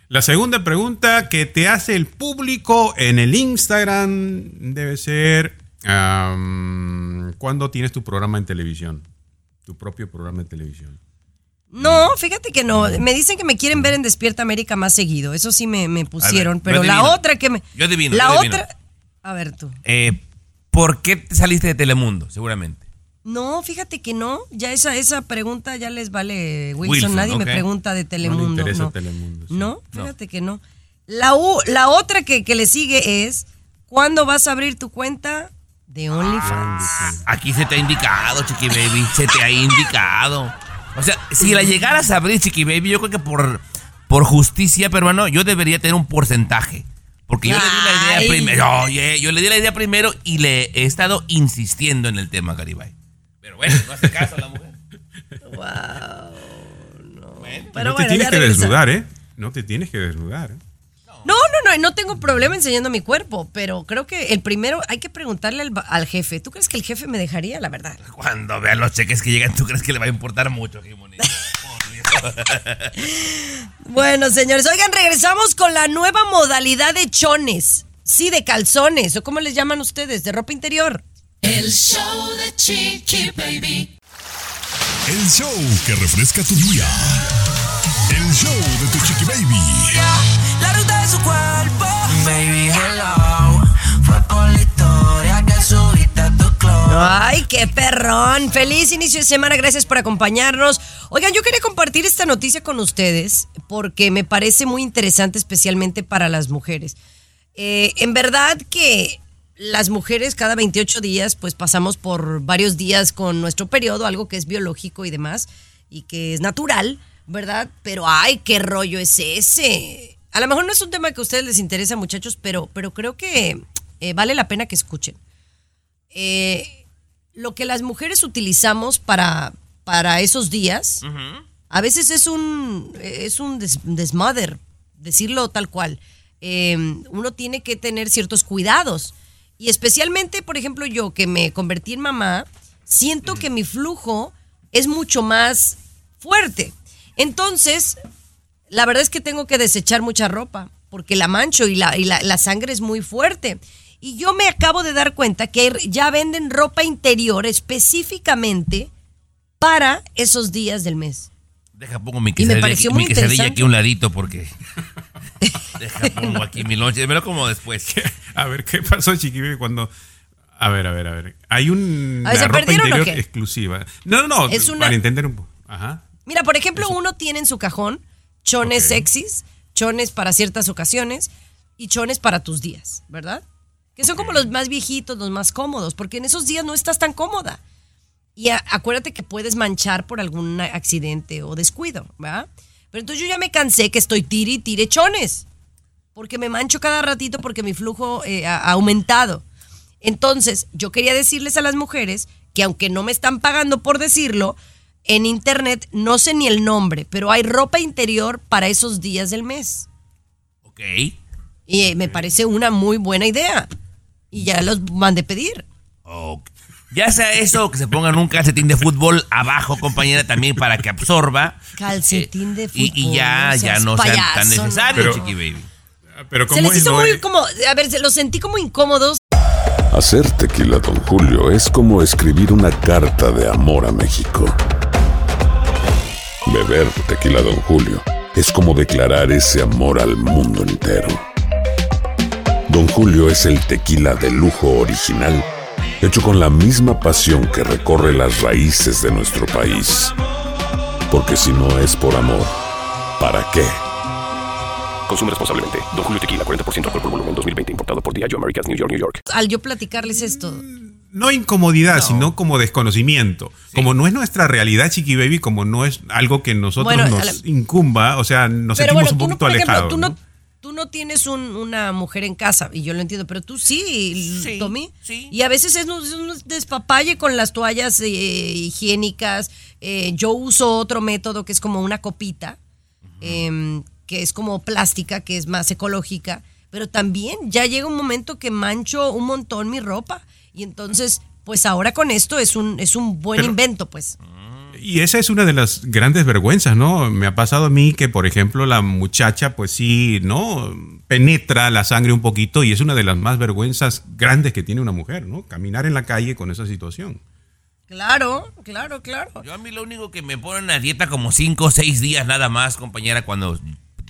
Speaker 4: La segunda pregunta que te hace el público en el Instagram debe ser, ¿cuándo tienes tu programa en televisión? Tu propio programa de televisión.
Speaker 2: No, fíjate que no. Me dicen que me quieren ver en Despierta América más seguido. Eso sí me, me pusieron. pero la otra que me.
Speaker 3: Yo adivino,
Speaker 2: La
Speaker 3: yo adivino.
Speaker 2: otra. A ver tú.
Speaker 3: Eh, ¿Por qué te saliste de Telemundo? Seguramente.
Speaker 2: No, fíjate que no. Ya esa, esa pregunta ya les vale Wilson.
Speaker 3: Wilson,
Speaker 2: Nadie me pregunta de Telemundo.
Speaker 4: interesa
Speaker 2: no.
Speaker 4: Telemundo, sí.
Speaker 2: No, fíjate que no. La, u- la otra que, que le sigue es: ¿cuándo vas a abrir tu cuenta de OnlyFans?
Speaker 3: Aquí se te ha indicado, Chiqui Baby. Se te ha indicado. O sea, si la llegaras a abrir, Chiqui Baby, yo creo que por, por justicia, peruano, yo debería tener un porcentaje. Porque yo le di la idea primero. Oye, yo le di la idea primero y le he estado insistiendo en el tema, Garibay. Pero bueno, no hace caso a la mujer.
Speaker 2: Pero
Speaker 4: no te
Speaker 2: bueno,
Speaker 4: tienes que
Speaker 2: regresa.
Speaker 4: desnudar, ¿eh? No te tienes que desnudar. ¿eh?
Speaker 2: No, no, no, no tengo problema enseñando mi cuerpo, pero creo que el primero hay que preguntarle al, al jefe. ¿Tú crees que el jefe me dejaría, la verdad?
Speaker 3: Cuando vean los cheques que llegan, ¿tú crees que le va a importar mucho, Jimoni? Por Dios.
Speaker 2: Bueno, señores, oigan, regresamos con la nueva modalidad de chones. Sí, de calzones, o cómo les llaman ustedes, de ropa interior.
Speaker 5: El show de Chiqui Baby.
Speaker 1: El show que refresca tu día. El show de tu chiqui baby.
Speaker 2: Ay, qué perrón. Feliz inicio de semana, gracias por acompañarnos. Oigan, yo quería compartir esta noticia con ustedes porque me parece muy interesante, especialmente para las mujeres. Eh, en verdad que las mujeres cada 28 días pues pasamos por varios días con nuestro periodo, algo que es biológico y demás, y que es natural, ¿verdad? Pero ay, qué rollo es ese. A lo mejor no es un tema que a ustedes les interesa, muchachos, pero, pero creo que eh, vale la pena que escuchen. Eh, lo que las mujeres utilizamos para, para esos días, a veces es un, es un des- desmother, decirlo tal cual. Eh, uno tiene que tener ciertos cuidados. Y especialmente, por ejemplo, yo que me convertí en mamá, siento que mi flujo es mucho más fuerte. Entonces, la verdad es que tengo que desechar mucha ropa porque la mancho y la, y la, la sangre es muy fuerte. Y yo me acabo de dar cuenta que ya venden ropa interior específicamente para esos días del mes.
Speaker 3: Deja pongo mi
Speaker 2: Y me
Speaker 3: quesadilla,
Speaker 2: pareció
Speaker 3: aquí,
Speaker 2: muy
Speaker 3: mi quesadilla
Speaker 2: interesante.
Speaker 3: aquí a un ladito porque... Deja pongo aquí mi lonche. Me lo como después.
Speaker 4: A ver, ¿qué pasó, Chiqui Baby, cuando... A ver, a ver, a ver. Hay un
Speaker 2: A ver, ¿se
Speaker 4: ropa
Speaker 2: perdieron
Speaker 4: interior exclusiva. No, no, no.
Speaker 2: Es una-
Speaker 4: Para entender un poco. Ajá.
Speaker 2: Mira, por ejemplo, uno tiene en su cajón chones sexys, chones para ciertas ocasiones y chones para tus días, ¿verdad? Que son como los más viejitos, los más cómodos, porque en esos días no estás tan cómoda. Y a- acuérdate que puedes manchar por algún accidente o descuido, ¿verdad? Pero entonces yo ya me cansé que estoy tire y tire chones, porque me mancho cada ratito porque mi flujo eh, ha ha aumentado. Entonces, yo quería decirles a las mujeres que aunque no me están pagando por decirlo, en internet no sé ni el nombre, pero hay ropa interior para esos días del mes.
Speaker 3: Ok.
Speaker 2: Y eh, me parece una muy buena idea. Y ya los mandé pedir.
Speaker 3: Ok. Ya sea eso, que se pongan un calcetín de fútbol abajo, compañera, también para que absorba.
Speaker 2: Calcetín de fútbol.
Speaker 3: Y, y ya,
Speaker 2: no
Speaker 3: ya no sean tan
Speaker 2: payaso, ¿no?
Speaker 3: necesarios,
Speaker 4: Pero-
Speaker 3: Chiqui Baby.
Speaker 4: Pero
Speaker 2: Se
Speaker 4: ¿cómo
Speaker 2: les
Speaker 4: es?
Speaker 2: hizo
Speaker 4: no
Speaker 2: muy
Speaker 4: es?
Speaker 2: como, a ver, se los sentí como incómodos.
Speaker 9: Hacer tequila, Don Julio, es como escribir una carta de amor a México. Beber tequila, Don Julio, es como declarar ese amor al mundo entero. Don Julio es el tequila de lujo original, hecho con la misma pasión que recorre las raíces de nuestro país. Porque si no es por amor, ¿para qué?
Speaker 10: Consume responsablemente. Don Julio Tequila, 40% alcohol por volumen, 2020. Importado por Diageo Americas, New York, New York.
Speaker 2: Al yo platicarles esto.
Speaker 4: No incomodidad, sino como desconocimiento. Como no es nuestra realidad, Chiqui Baby, como no es algo que nosotros
Speaker 2: Bueno,
Speaker 4: nos
Speaker 2: la-
Speaker 4: incumba, o sea, nos
Speaker 2: pero
Speaker 4: sentimos
Speaker 2: bueno,
Speaker 4: un
Speaker 2: no,
Speaker 4: poquito
Speaker 2: ejemplo,
Speaker 4: alejados.
Speaker 2: tú no,
Speaker 4: ¿no?
Speaker 2: Tú no tienes un- una mujer en casa, y yo lo entiendo, pero tú sí,
Speaker 3: Sí,
Speaker 2: Tommy.
Speaker 3: sí.
Speaker 2: Y a veces es un, es un despapalle con las toallas eh, higiénicas. Eh, yo uso otro método que es como una copita, em, que es como plástica, que es más ecológica. Pero también ya llega un momento que mancho un montón mi ropa. Y entonces, pues ahora con esto es un, es un buen
Speaker 4: Pero-
Speaker 2: invento, pues.
Speaker 4: Y esa es una de las grandes vergüenzas, ¿no? Me ha pasado a mí que, por ejemplo, la muchacha, pues sí, ¿no? Penetra la sangre un poquito y es una de las más vergüenzas grandes que tiene una mujer, ¿no? Caminar en la calle con esa situación.
Speaker 2: Claro, claro, claro.
Speaker 3: Yo a mí lo único que me ponen a dieta como 5 o 6 días nada más, compañera, cuando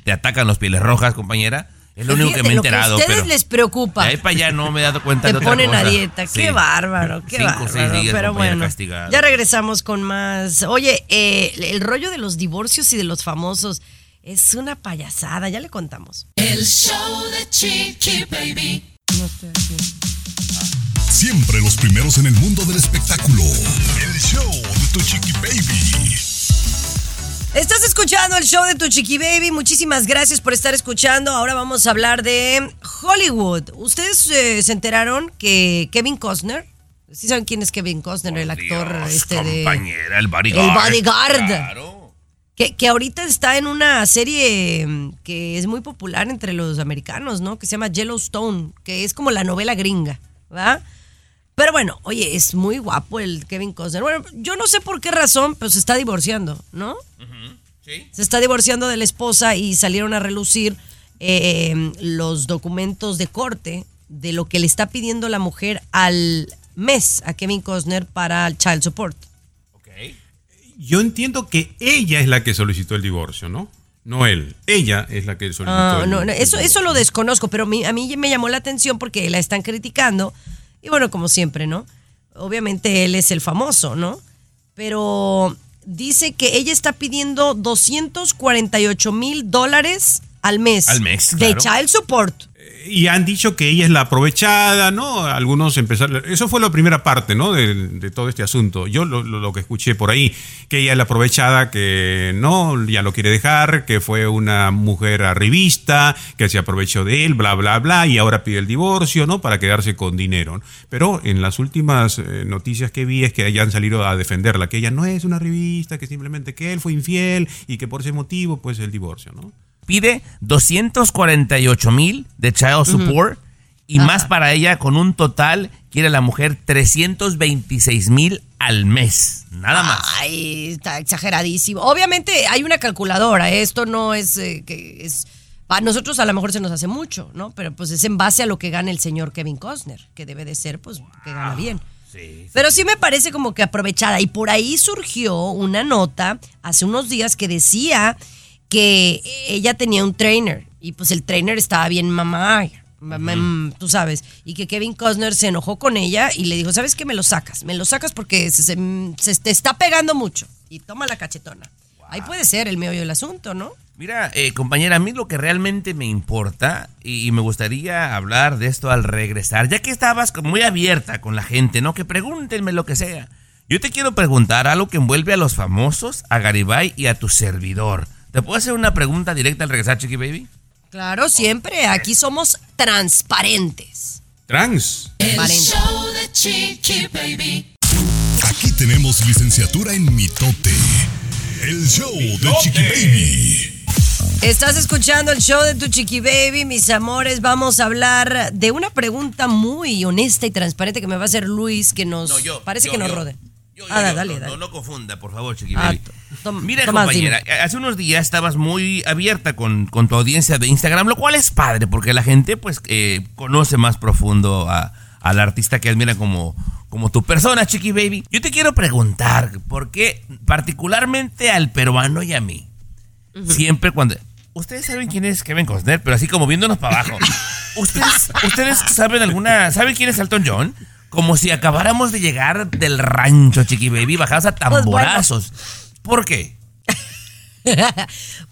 Speaker 3: te atacan los pieles rojas, compañera. Es lo único que me he
Speaker 2: lo que a
Speaker 3: enterado.
Speaker 2: ustedes
Speaker 3: pero
Speaker 2: les preocupa.
Speaker 3: de ahí para allá no me he dado cuenta
Speaker 2: Te
Speaker 3: de otra
Speaker 2: ponen a
Speaker 3: cosa.
Speaker 2: dieta. Qué
Speaker 3: Sí.
Speaker 2: bárbaro, qué
Speaker 3: Cinco o seis
Speaker 2: bárbaro.
Speaker 3: días,
Speaker 2: Pero bueno,
Speaker 3: castigado.
Speaker 2: ya regresamos con más. Oye, eh, el rollo de los divorcios y de los famosos es una payasada. Ya le contamos.
Speaker 5: El show de Chiqui Baby.
Speaker 1: Siempre los primeros en el mundo del espectáculo. El show de tu chiqui baby.
Speaker 2: Estás escuchando el show de tu Chiqui Baby. Muchísimas gracias por estar escuchando. Ahora vamos a hablar de Hollywood. ¿Ustedes eh, se enteraron que Kevin Costner? ¿Sí saben quién es Kevin Costner, el actor
Speaker 3: Dios,
Speaker 2: este de.
Speaker 3: compañera, el bodyguard.
Speaker 2: El bodyguard.
Speaker 3: Claro.
Speaker 2: Que, que ahorita está en una serie mm, que es muy popular entre los americanos, ¿no? Que se llama Yellowstone, que es como la novela gringa, ¿verdad? Pero bueno, oye, es muy guapo el Kevin Costner. Bueno, yo no sé por qué razón, pero se está divorciando, ¿no?
Speaker 3: Sí.
Speaker 2: Se está divorciando de la esposa y salieron a relucir eh, los documentos de corte de lo que le está pidiendo la mujer al mes a Kevin Costner para el child support.
Speaker 3: Ok.
Speaker 4: Yo entiendo que ella es la que solicitó el divorcio, ¿no? No él. Ella es la que solicitó
Speaker 2: Ah,
Speaker 4: el,
Speaker 2: no, no,
Speaker 4: el
Speaker 2: eso, eso lo desconozco, pero mi- a mí me llamó la atención porque la están criticando. Y bueno, como siempre, ¿no? Obviamente él es el famoso, ¿no? Pero dice que ella está pidiendo 248 mil dólares al mes.
Speaker 3: Al mes,
Speaker 2: De
Speaker 3: claro.
Speaker 2: child support.
Speaker 4: Y han dicho que ella es la aprovechada, ¿no? Algunos empezaron. Eso fue la primera parte, ¿no? De, de todo este asunto. Yo lo, lo- que escuché por ahí, que ella es la aprovechada, que no, ya lo quiere dejar, que fue una mujer arribista, que se aprovechó de él, bla, bla, bla, y ahora pide el divorcio, ¿no? Para quedarse con dinero. Pero en las últimas eh, noticias que vi es que hayan salido a defenderla, que ella no es una revista, que simplemente que él fue infiel y que por ese motivo, pues el divorcio, ¿no?
Speaker 3: Pide 248 mil de child support y más para ella con un total quiere la mujer 326 mil al mes. Nada más.
Speaker 2: Ay, está exageradísimo. Obviamente hay una calculadora. Esto no es eh, que es. A nosotros a lo mejor se nos hace mucho, ¿no? Pero pues es en base a lo que gana el señor Kevin Costner, que debe de ser, pues, que gana bien. Pero sí me parece como que aprovechada. Y por ahí surgió una nota hace unos días que decía que ella tenía un trainer. Y pues el trainer estaba bien mamá, mam- tú sabes. Y que Kevin Costner se enojó con ella y le dijo, ¿sabes qué? Me lo sacas. Me lo sacas porque se, se- se te está pegando mucho. Y toma la cachetona. Ahí puede ser el meollo del asunto, ¿no?
Speaker 3: Mira, eh, compañera, a mí lo que realmente me importa y, y me gustaría hablar de esto al regresar, ya que estabas muy abierta con la gente, ¿no? Que pregúntenme lo que sea. Yo te quiero preguntar algo que envuelve a los famosos, a Garibay y a tu servidor. ¿Te puedo hacer una pregunta directa al regresar, Chiqui Baby?
Speaker 2: Claro, siempre. Aquí somos transparentes.
Speaker 4: Trans.
Speaker 5: El show de Chiqui Baby.
Speaker 1: Aquí tenemos licenciatura en mitote. El show de Chiqui Baby.
Speaker 2: Estás escuchando el show de tu chiqui baby, mis amores. Vamos a hablar de una pregunta muy honesta y transparente que me va a hacer Luis, que nos
Speaker 3: No, yo.
Speaker 2: parece
Speaker 3: yo,
Speaker 2: que nos
Speaker 3: yo.
Speaker 2: Ah, dale,
Speaker 3: no,
Speaker 2: dale.
Speaker 3: No, no confunda, por favor, Chiqui
Speaker 2: Ah,
Speaker 3: Baby. Mira,
Speaker 2: Tomás,
Speaker 3: compañera, hace unos días estabas muy abierta con, con tu audiencia de Instagram, lo cual es padre, porque la gente, pues, eh, conoce más profundo a, al artista que admira como, como tu persona, Chiqui Baby. Yo te quiero preguntar, ¿por qué, particularmente al peruano y a mí, siempre cuando... Ustedes saben quién es Kevin Costner, pero así como viéndonos para abajo. ¿Ustedes, ¿Ustedes saben alguna... ¿Saben quién es Elton John? Como si acabáramos de llegar del rancho, Chiqui Baby, bajados a
Speaker 2: Pues bueno.
Speaker 3: tamborazos. ¿Por qué?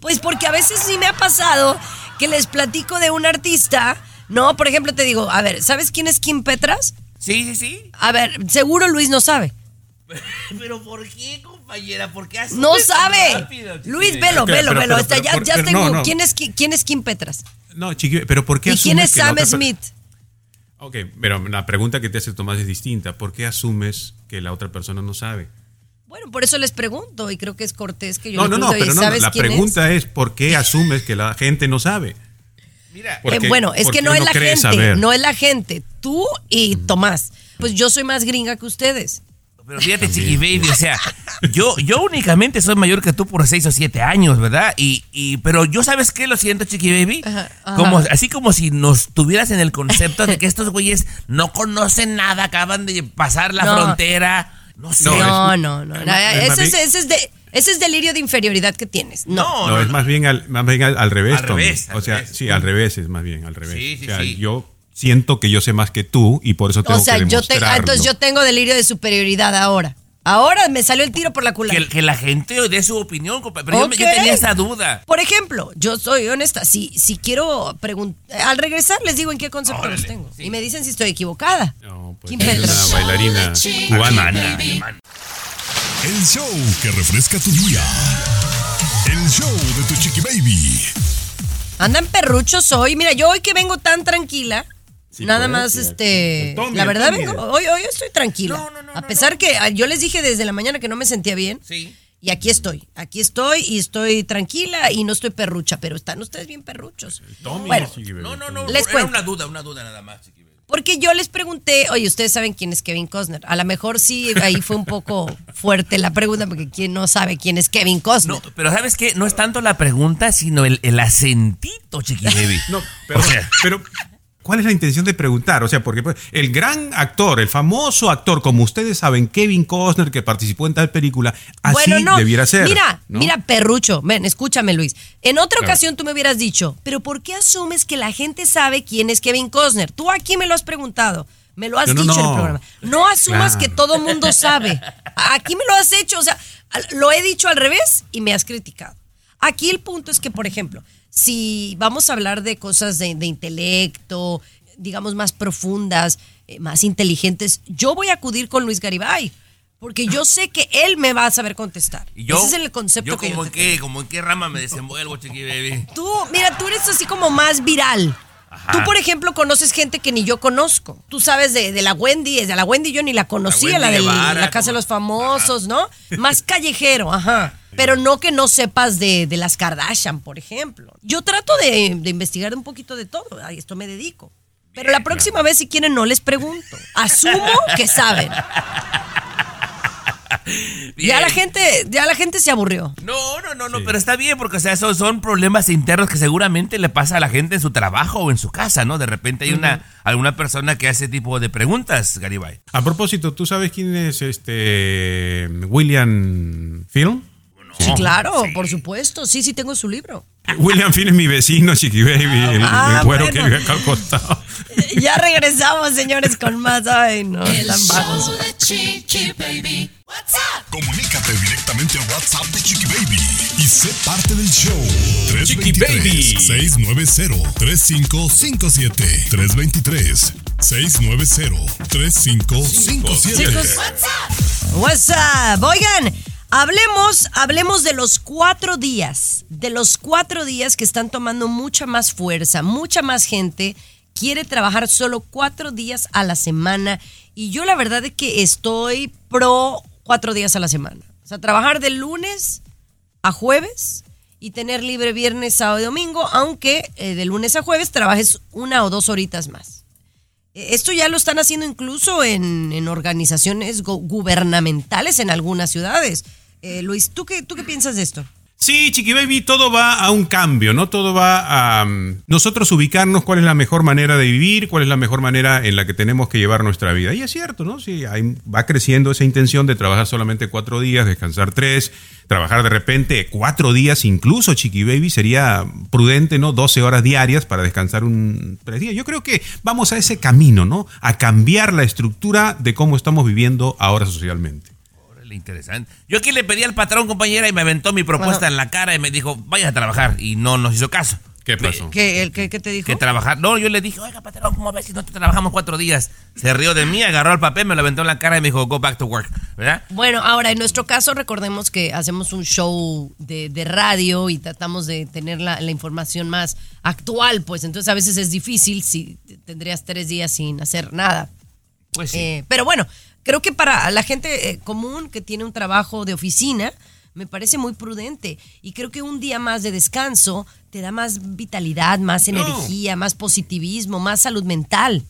Speaker 2: Pues porque a veces sí me ha pasado que les platico de un artista, ¿no? Por ejemplo, te digo, a ver, ¿sabes quién es Kim Petras?
Speaker 3: Sí, sí, sí.
Speaker 2: A ver, seguro Luis no sabe.
Speaker 3: Pero ¿por qué, compañera? ¿Por qué así?
Speaker 2: No sabe. Luis, velo, velo,
Speaker 4: pero-
Speaker 2: velo.
Speaker 4: pero-
Speaker 2: Está-
Speaker 4: pero-
Speaker 2: ya
Speaker 4: por-
Speaker 2: ya
Speaker 4: pero
Speaker 2: tengo.
Speaker 4: no, no.
Speaker 2: ¿Quién, es, qui- ¿Quién es Kim Petras?
Speaker 4: No, Chiqui, pero ¿por qué
Speaker 2: ¿Y quién es Sam Smith?
Speaker 4: Ok, pero la pregunta que te hace Tomás es distinta. ¿Por qué asumes que la otra persona no sabe?
Speaker 2: Bueno, por eso les pregunto y creo que es cortés que yo
Speaker 4: No,
Speaker 2: les
Speaker 4: no, no,
Speaker 2: pregunto,
Speaker 4: pero
Speaker 2: "Oye,
Speaker 4: no,
Speaker 2: ¿sabes
Speaker 4: la
Speaker 2: quién es?"
Speaker 4: pregunta es? ¿por qué asumes que la gente no sabe?
Speaker 3: Mira,
Speaker 4: ¿Por
Speaker 2: Eh, bueno, es que no es la gente,
Speaker 4: saber?
Speaker 2: no es la gente. Tú y Tomás. Pues yo soy más gringa que ustedes.
Speaker 3: Pero fíjate, Chiqui Baby, o sea, yo, yo únicamente soy mayor que tú por 6 o 7 años, ¿verdad? Y, y, pero yo, ¿sabes qué? Lo siento, Chiqui Baby.
Speaker 2: Ajá, ajá.
Speaker 3: Como, así como si nos tuvieras en el concepto de que estos güeyes no conocen nada, acaban de pasar la
Speaker 2: No.
Speaker 3: frontera. No sé.
Speaker 4: No,
Speaker 2: No, no, no. ese, es, ese es de, ese es delirio de inferioridad que tienes. No.
Speaker 3: No,
Speaker 4: No,
Speaker 3: no,
Speaker 4: es
Speaker 3: no.
Speaker 4: más bien al, más bien al, al revés,
Speaker 3: Al
Speaker 4: Tommy.
Speaker 3: revés, al
Speaker 4: o sea,
Speaker 3: revés.
Speaker 4: sí, al revés es más bien, al revés.
Speaker 3: Sí, sí,
Speaker 4: o sea,
Speaker 3: sí.
Speaker 4: yo siento que yo sé más que tú y por eso tengo
Speaker 2: O sea,
Speaker 4: que
Speaker 2: yo te, ah,
Speaker 4: demostrarlo.
Speaker 2: entonces yo tengo delirio de superioridad ahora. Ahora me salió el tiro por la culata.
Speaker 3: Que, que la gente dé su opinión. Pero yo me- yo,
Speaker 2: Ok.
Speaker 3: tenía esa duda.
Speaker 2: Por ejemplo, yo soy honesta. Si, si quiero preguntar, al regresar les digo en qué concepto los tengo. Y me dicen si estoy equivocada.
Speaker 4: No, pues es una bailarina cubana.
Speaker 1: El show que refresca tu día. El show de tu Chiqui Baby.
Speaker 2: Andan perruchos hoy. Mira, yo hoy que vengo tan tranquila.
Speaker 4: Sí,
Speaker 2: nada más, este.
Speaker 4: Tommy,
Speaker 2: la verdad, vengo. Hoy, hoy estoy tranquila.
Speaker 3: No, no, no,
Speaker 2: A pesar
Speaker 3: no.
Speaker 2: que ah, yo les dije desde la mañana que no me sentía bien.
Speaker 3: Sí.
Speaker 2: Y aquí estoy. Aquí estoy y estoy tranquila y no estoy perrucha. Pero están ustedes bien perruchos.
Speaker 4: Tommy,
Speaker 2: Bueno,
Speaker 3: No, no, no.
Speaker 2: Les
Speaker 3: era
Speaker 2: cuento.
Speaker 3: una duda, una duda nada más.
Speaker 2: Porque yo les pregunté, oye, ustedes saben quién es Kevin Costner. A lo mejor sí, ahí fue un poco fuerte la pregunta, porque quién no sabe quién es Kevin Costner.
Speaker 3: No, pero ¿sabes qué? No es tanto la pregunta, sino el, el acentito, Chiqui Baby.
Speaker 4: No, pero,
Speaker 3: O sea-
Speaker 4: pero ¿cuál es la intención de preguntar? O sea, porque pues, el gran actor, el famoso actor, como ustedes saben, Kevin Costner, que participó en tal película, así
Speaker 2: bueno, no.
Speaker 4: debiera ser.
Speaker 2: Mira,
Speaker 4: ¿no?
Speaker 2: mira, perrucho. Ven, escúchame, Luis. En otra
Speaker 4: Claro.
Speaker 2: ocasión tú me hubieras dicho, pero ¿por qué asumes que la gente sabe quién es Kevin Costner? Tú aquí me lo has preguntado. Me lo has
Speaker 4: No,
Speaker 2: dicho en el programa. No asumas
Speaker 4: Claro.
Speaker 2: que todo mundo sabe. Aquí me lo has hecho, o sea, lo he dicho al revés y me has criticado. Aquí el punto es que, por ejemplo, si vamos a hablar de cosas de, de intelecto, digamos más profundas, eh, más inteligentes, yo voy a acudir con Luis Garibay. Porque yo sé que él me va a saber contestar.
Speaker 3: Y yo,
Speaker 2: Ese es el concepto
Speaker 3: yo
Speaker 2: que yo
Speaker 3: como
Speaker 2: te
Speaker 3: en qué, como en qué rama me desenvuelvo, Chiqui Baby.
Speaker 2: Tú, mira, tú eres así como más viral.
Speaker 3: Ajá.
Speaker 2: Tú, por ejemplo, conoces gente que ni yo conozco. Tú sabes de, de la Wendy, desde la Wendy yo ni la conocía, la, de la Casa de los Famosos, ¿no? Más callejero, ajá. Pero no que no sepas de, de las Kardashian, por ejemplo. Yo trato de, de investigar un poquito de todo, a esto me dedico. Pero la próxima vez, si quieren, no les pregunto. Asumo que saben. Ya la gente, ya la gente se aburrió.
Speaker 3: No, no, no, no, pero está bien porque, o sea, esos son problemas internos que seguramente le pasa a la gente en su trabajo o en su casa, ¿no? De repente hay una alguna persona que hace ese tipo de preguntas, Garibay.
Speaker 4: A propósito, ¿tú sabes quién es este William Film?
Speaker 2: Sí, claro, por supuesto. Sí, sí, tengo su libro.
Speaker 4: William Film es mi vecino, Chiqui Baby, el,
Speaker 2: Ah,
Speaker 4: el güero
Speaker 2: bueno.
Speaker 4: que vive acá al costado.
Speaker 2: Ya regresamos, señores, con más. Ay, no,
Speaker 5: El
Speaker 2: están
Speaker 5: show
Speaker 2: bajos.
Speaker 5: de Chiqui Baby. What's up?
Speaker 1: Comunícate directamente al WhatsApp de Chiqui Baby y sé parte del show.
Speaker 11: Chiqui Baby.
Speaker 1: 690-3557. 323-690-3557.
Speaker 2: Chicos, What's up? Oigan, hablemos, hablemos de los cuatro días, de los cuatro días que están tomando mucha más fuerza, mucha más gente quiere trabajar solo cuatro días a la semana. Y yo la verdad es que estoy pro cuatro días a la semana. O sea, trabajar de lunes a jueves y tener libre viernes, sábado y domingo, aunque eh, de lunes a jueves trabajes una o dos horitas más. Eh, Esto ya lo están haciendo incluso en, organizaciones gubernamentales en algunas ciudades. Eh, Luis, ¿tú qué, ¿tú qué piensas de esto?
Speaker 4: Sí, Chiqui Baby, todo va a un cambio, ¿no? Todo va a mm, nosotros ubicarnos cuál es la mejor manera de vivir, cuál es la mejor manera en la que tenemos que llevar nuestra vida. Y es cierto, ¿no? Sí, hay- va creciendo esa intención de trabajar solamente cuatro días, descansar tres, trabajar de repente cuatro días incluso, Chiqui Baby, sería prudente, ¿no? 12 horas diarias para descansar un tres días. Yo creo que vamos a ese camino, ¿no? A cambiar la estructura de cómo estamos viviendo ahora socialmente.
Speaker 3: Interesante. Yo aquí le pedí al patrón, compañera, y me aventó mi propuesta en la cara y me dijo, vaya a trabajar. Y no nos hizo caso.
Speaker 4: ¿Qué pasó?
Speaker 2: ¿Qué, el, qué, qué te dijo?
Speaker 3: Que trabajar. No, yo le dije, oiga, patrón, ¿cómo ves si no te trabajamos cuatro días? Se rió de mí, agarró el papel, me lo aventó en la cara y me dijo, go back to work. ¿Verdad?
Speaker 2: Bueno, ahora en nuestro caso recordemos que hacemos un show de, de radio y tratamos de tener la, la información más actual, pues entonces a veces es difícil si tendrías tres días sin hacer nada.
Speaker 3: Pues sí.
Speaker 2: Eh, pero bueno, creo que para la gente eh, común que tiene un trabajo de oficina, me parece muy prudente. Y creo que un día más de descanso te da más vitalidad, más energía, más positivismo, más salud mental.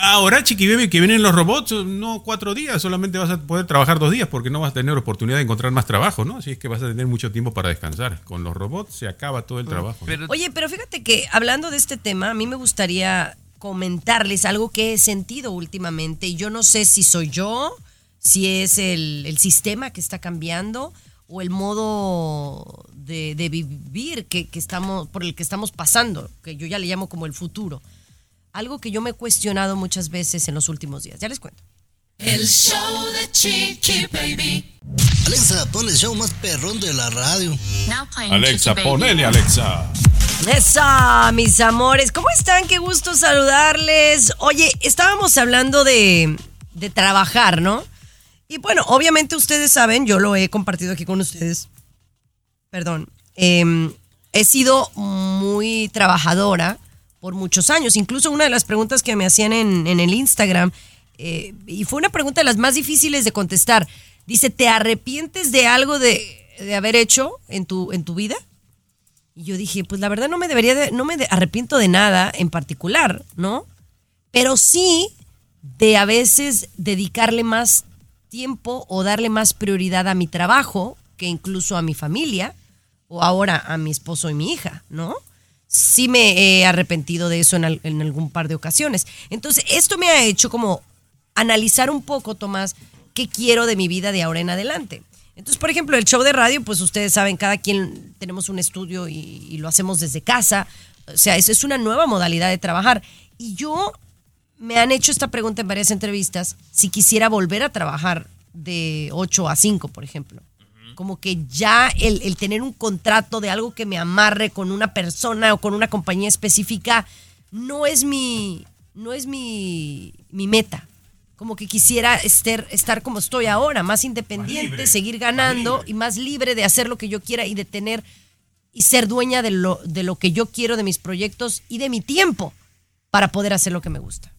Speaker 4: Ahora, Chiqui Baby, que vienen los robots, no cuatro días, solamente vas a poder trabajar dos días porque no vas a tener oportunidad de encontrar más trabajo, ¿no? Así es que vas a tener mucho tiempo para descansar. Con los robots se acaba todo el trabajo. ¿no?
Speaker 3: Pero,
Speaker 2: Oye, pero fíjate que hablando de este tema, a mí me gustaría comentarles algo que he sentido últimamente. Y yo no sé si soy yo, si es el, el sistema que está cambiando o el modo de, de vivir que, que estamos, por el que estamos pasando, que yo ya le llamo como el futuro. Algo que yo me he cuestionado muchas veces en los últimos días. Ya les cuento.
Speaker 5: El show de Chiqui Baby.
Speaker 7: Alexa, pon el show más perrón de la radio.
Speaker 8: Now playing
Speaker 4: Alexa, ponele, Alexa.
Speaker 2: Esa, mis amores, ¿cómo están? Qué gusto saludarles. Oye, estábamos hablando de, de trabajar, ¿no? Y bueno, obviamente ustedes saben, yo lo he compartido aquí con ustedes. Perdón. eh, he sido muy trabajadora por muchos años. Incluso una de las preguntas que me hacían en, en el Instagram, eh, y fue una pregunta de las más difíciles de contestar. Dice, ¿te arrepientes de algo de, de haber hecho en tu, en tu vida? Y yo dije, pues la verdad no me debería de- no me arrepiento de nada en particular, ¿no? Pero sí de a veces dedicarle más tiempo o darle más prioridad a mi trabajo que incluso a mi familia o ahora a mi esposo y mi hija, ¿no? Sí me he arrepentido de eso en, en algún par de ocasiones. Entonces, esto me ha hecho como analizar un poco, Tomás, qué quiero de mi vida de ahora en adelante. Entonces, por ejemplo, el show de radio, pues ustedes saben, cada quien tenemos un estudio y, y lo hacemos desde casa. O sea, eso es una nueva modalidad de trabajar. Y yo me han hecho esta pregunta en varias entrevistas, si quisiera volver a trabajar de 8 a 5, por ejemplo. Como que ya el, el tener un contrato de algo que me amarre con una persona o con una compañía específica no es mi, no es mi, mi meta. Como que quisiera estar, estar como estoy ahora, más independiente, seguir ganando y más libre de hacer lo que yo quiera y de tener y ser dueña de lo, de lo que yo quiero, de mis proyectos y de mi tiempo para poder hacer lo que me gusta.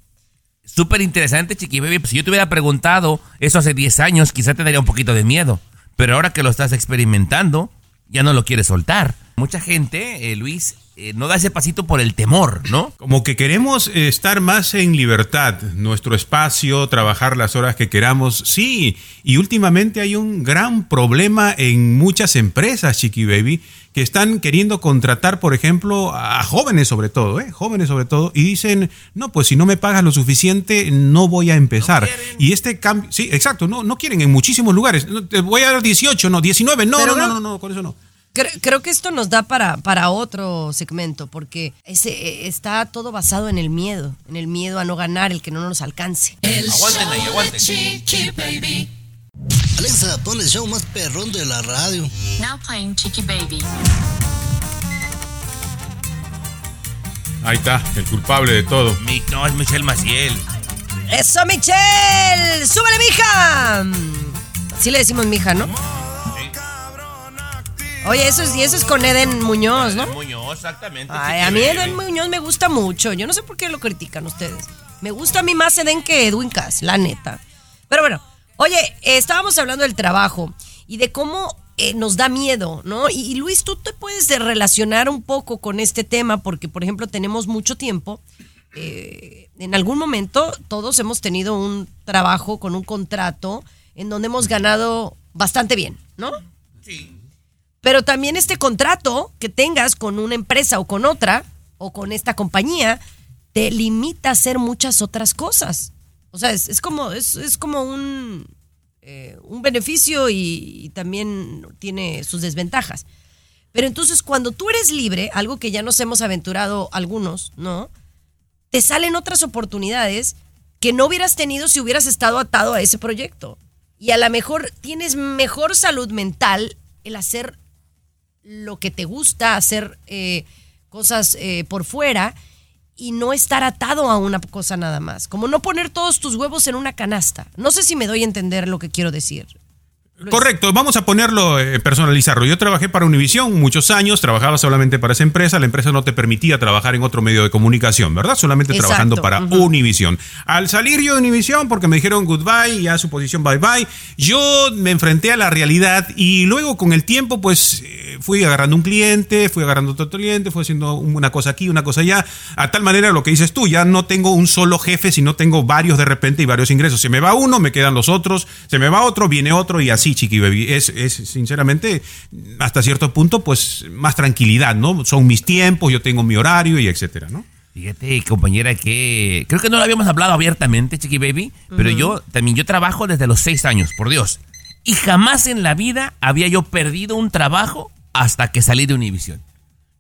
Speaker 3: Súper interesante, Chiqui Baby. Si yo te hubiera preguntado eso hace 10 años, quizá te daría un poquito de miedo. Pero ahora que lo estás experimentando, ya no lo quieres soltar. Mucha gente, eh, Luis, eh, no da ese pasito por el temor, ¿no?
Speaker 4: Como que queremos eh, estar más en libertad, nuestro espacio, trabajar las horas que queramos. Sí, y últimamente hay un gran problema en muchas empresas, Chiqui Baby, que están queriendo contratar, por ejemplo, a jóvenes sobre todo, ¿eh? jóvenes sobre todo, y dicen, no, pues si no me pagas lo suficiente, no voy a empezar. y este cambio, sí, exacto, no, no quieren en muchísimos lugares. No, Te voy a dar 18, no, 19, no,
Speaker 2: Pero
Speaker 4: no, no,
Speaker 2: no-
Speaker 4: no, no, con eso no.
Speaker 2: Creo, creo que esto nos da para, para otro segmento, porque ese, eh, está todo basado en el miedo, en el miedo a no ganar, el que no nos alcance.
Speaker 5: El
Speaker 3: Aguanten ahí.
Speaker 5: Chiqui Baby.
Speaker 7: Alexa, pon el show más perrón de la radio.
Speaker 8: Now playing Chiqui Baby.
Speaker 4: Ahí está, el culpable de todo.
Speaker 3: Mi- no, es Michelle Maciel.
Speaker 2: ¡Eso, Michelle! ¡Súbele, mija! Así le decimos mija, ¿no? Oye, eso es, y eso es con Eden Muñoz, ¿no?
Speaker 3: Muñoz, exactamente.
Speaker 2: Ay, a mí. Edwin Muñoz me gusta mucho. Yo no sé por qué lo critican ustedes. Me gusta a mí más Eden que Edwin Cass, la neta. Pero bueno, oye, eh, estábamos hablando del trabajo y de cómo eh, nos da miedo, ¿no? Y, y, Luis, tú te puedes de relacionar un poco con este tema porque, por ejemplo, tenemos mucho tiempo. eh, en algún momento todos hemos tenido un trabajo con un contrato en donde hemos ganado bastante bien, ¿no?
Speaker 3: Sí.
Speaker 2: Pero también este contrato que tengas con una empresa o con otra, o con esta compañía, te limita a hacer muchas otras cosas. O sea, es, es como, es, es como un, eh, un beneficio y, y también tiene sus desventajas. Pero entonces cuando tú eres libre, algo que ya nos hemos aventurado algunos, ¿no? Te salen otras oportunidades que no hubieras tenido si hubieras estado atado a ese proyecto. Y a lo mejor tienes mejor salud mental el hacer lo que te gusta, hacer eh, cosas eh, por fuera y no estar atado a una cosa nada más. Como no poner todos tus huevos en una canasta. No sé si me doy a entender lo que quiero decir.
Speaker 4: Correcto, vamos a ponerlo, eh, personalizarlo. Yo trabajé para Univision muchos años, trabajaba solamente para esa empresa, la empresa no te permitía trabajar en otro medio de comunicación, ¿verdad? Solamente
Speaker 2: Exacto,
Speaker 4: trabajando para
Speaker 2: ujú.
Speaker 4: Univision. Al salir yo de Univision, porque me dijeron goodbye, ya su posición bye bye, yo me enfrenté a la realidad y luego con el tiempo, pues eh, fui agarrando un cliente, fui agarrando otro cliente, fui haciendo una cosa aquí, una cosa allá, a tal manera lo que dices tú, ya no tengo un solo jefe, sino tengo varios de repente y varios ingresos. Se me va uno, me quedan los otros, se me va otro, viene otro y así, chiqui baby. Es, es sinceramente, hasta cierto punto, pues más tranquilidad, ¿no? Son mis tiempos, yo tengo mi horario y etcétera, ¿no?
Speaker 3: Fíjate, compañera, que creo que no lo habíamos hablado abiertamente, Chiqui Baby, pero yo también yo trabajo desde los seis años, por Dios. Y jamás en la vida había yo perdido un trabajo hasta que salí de Univision.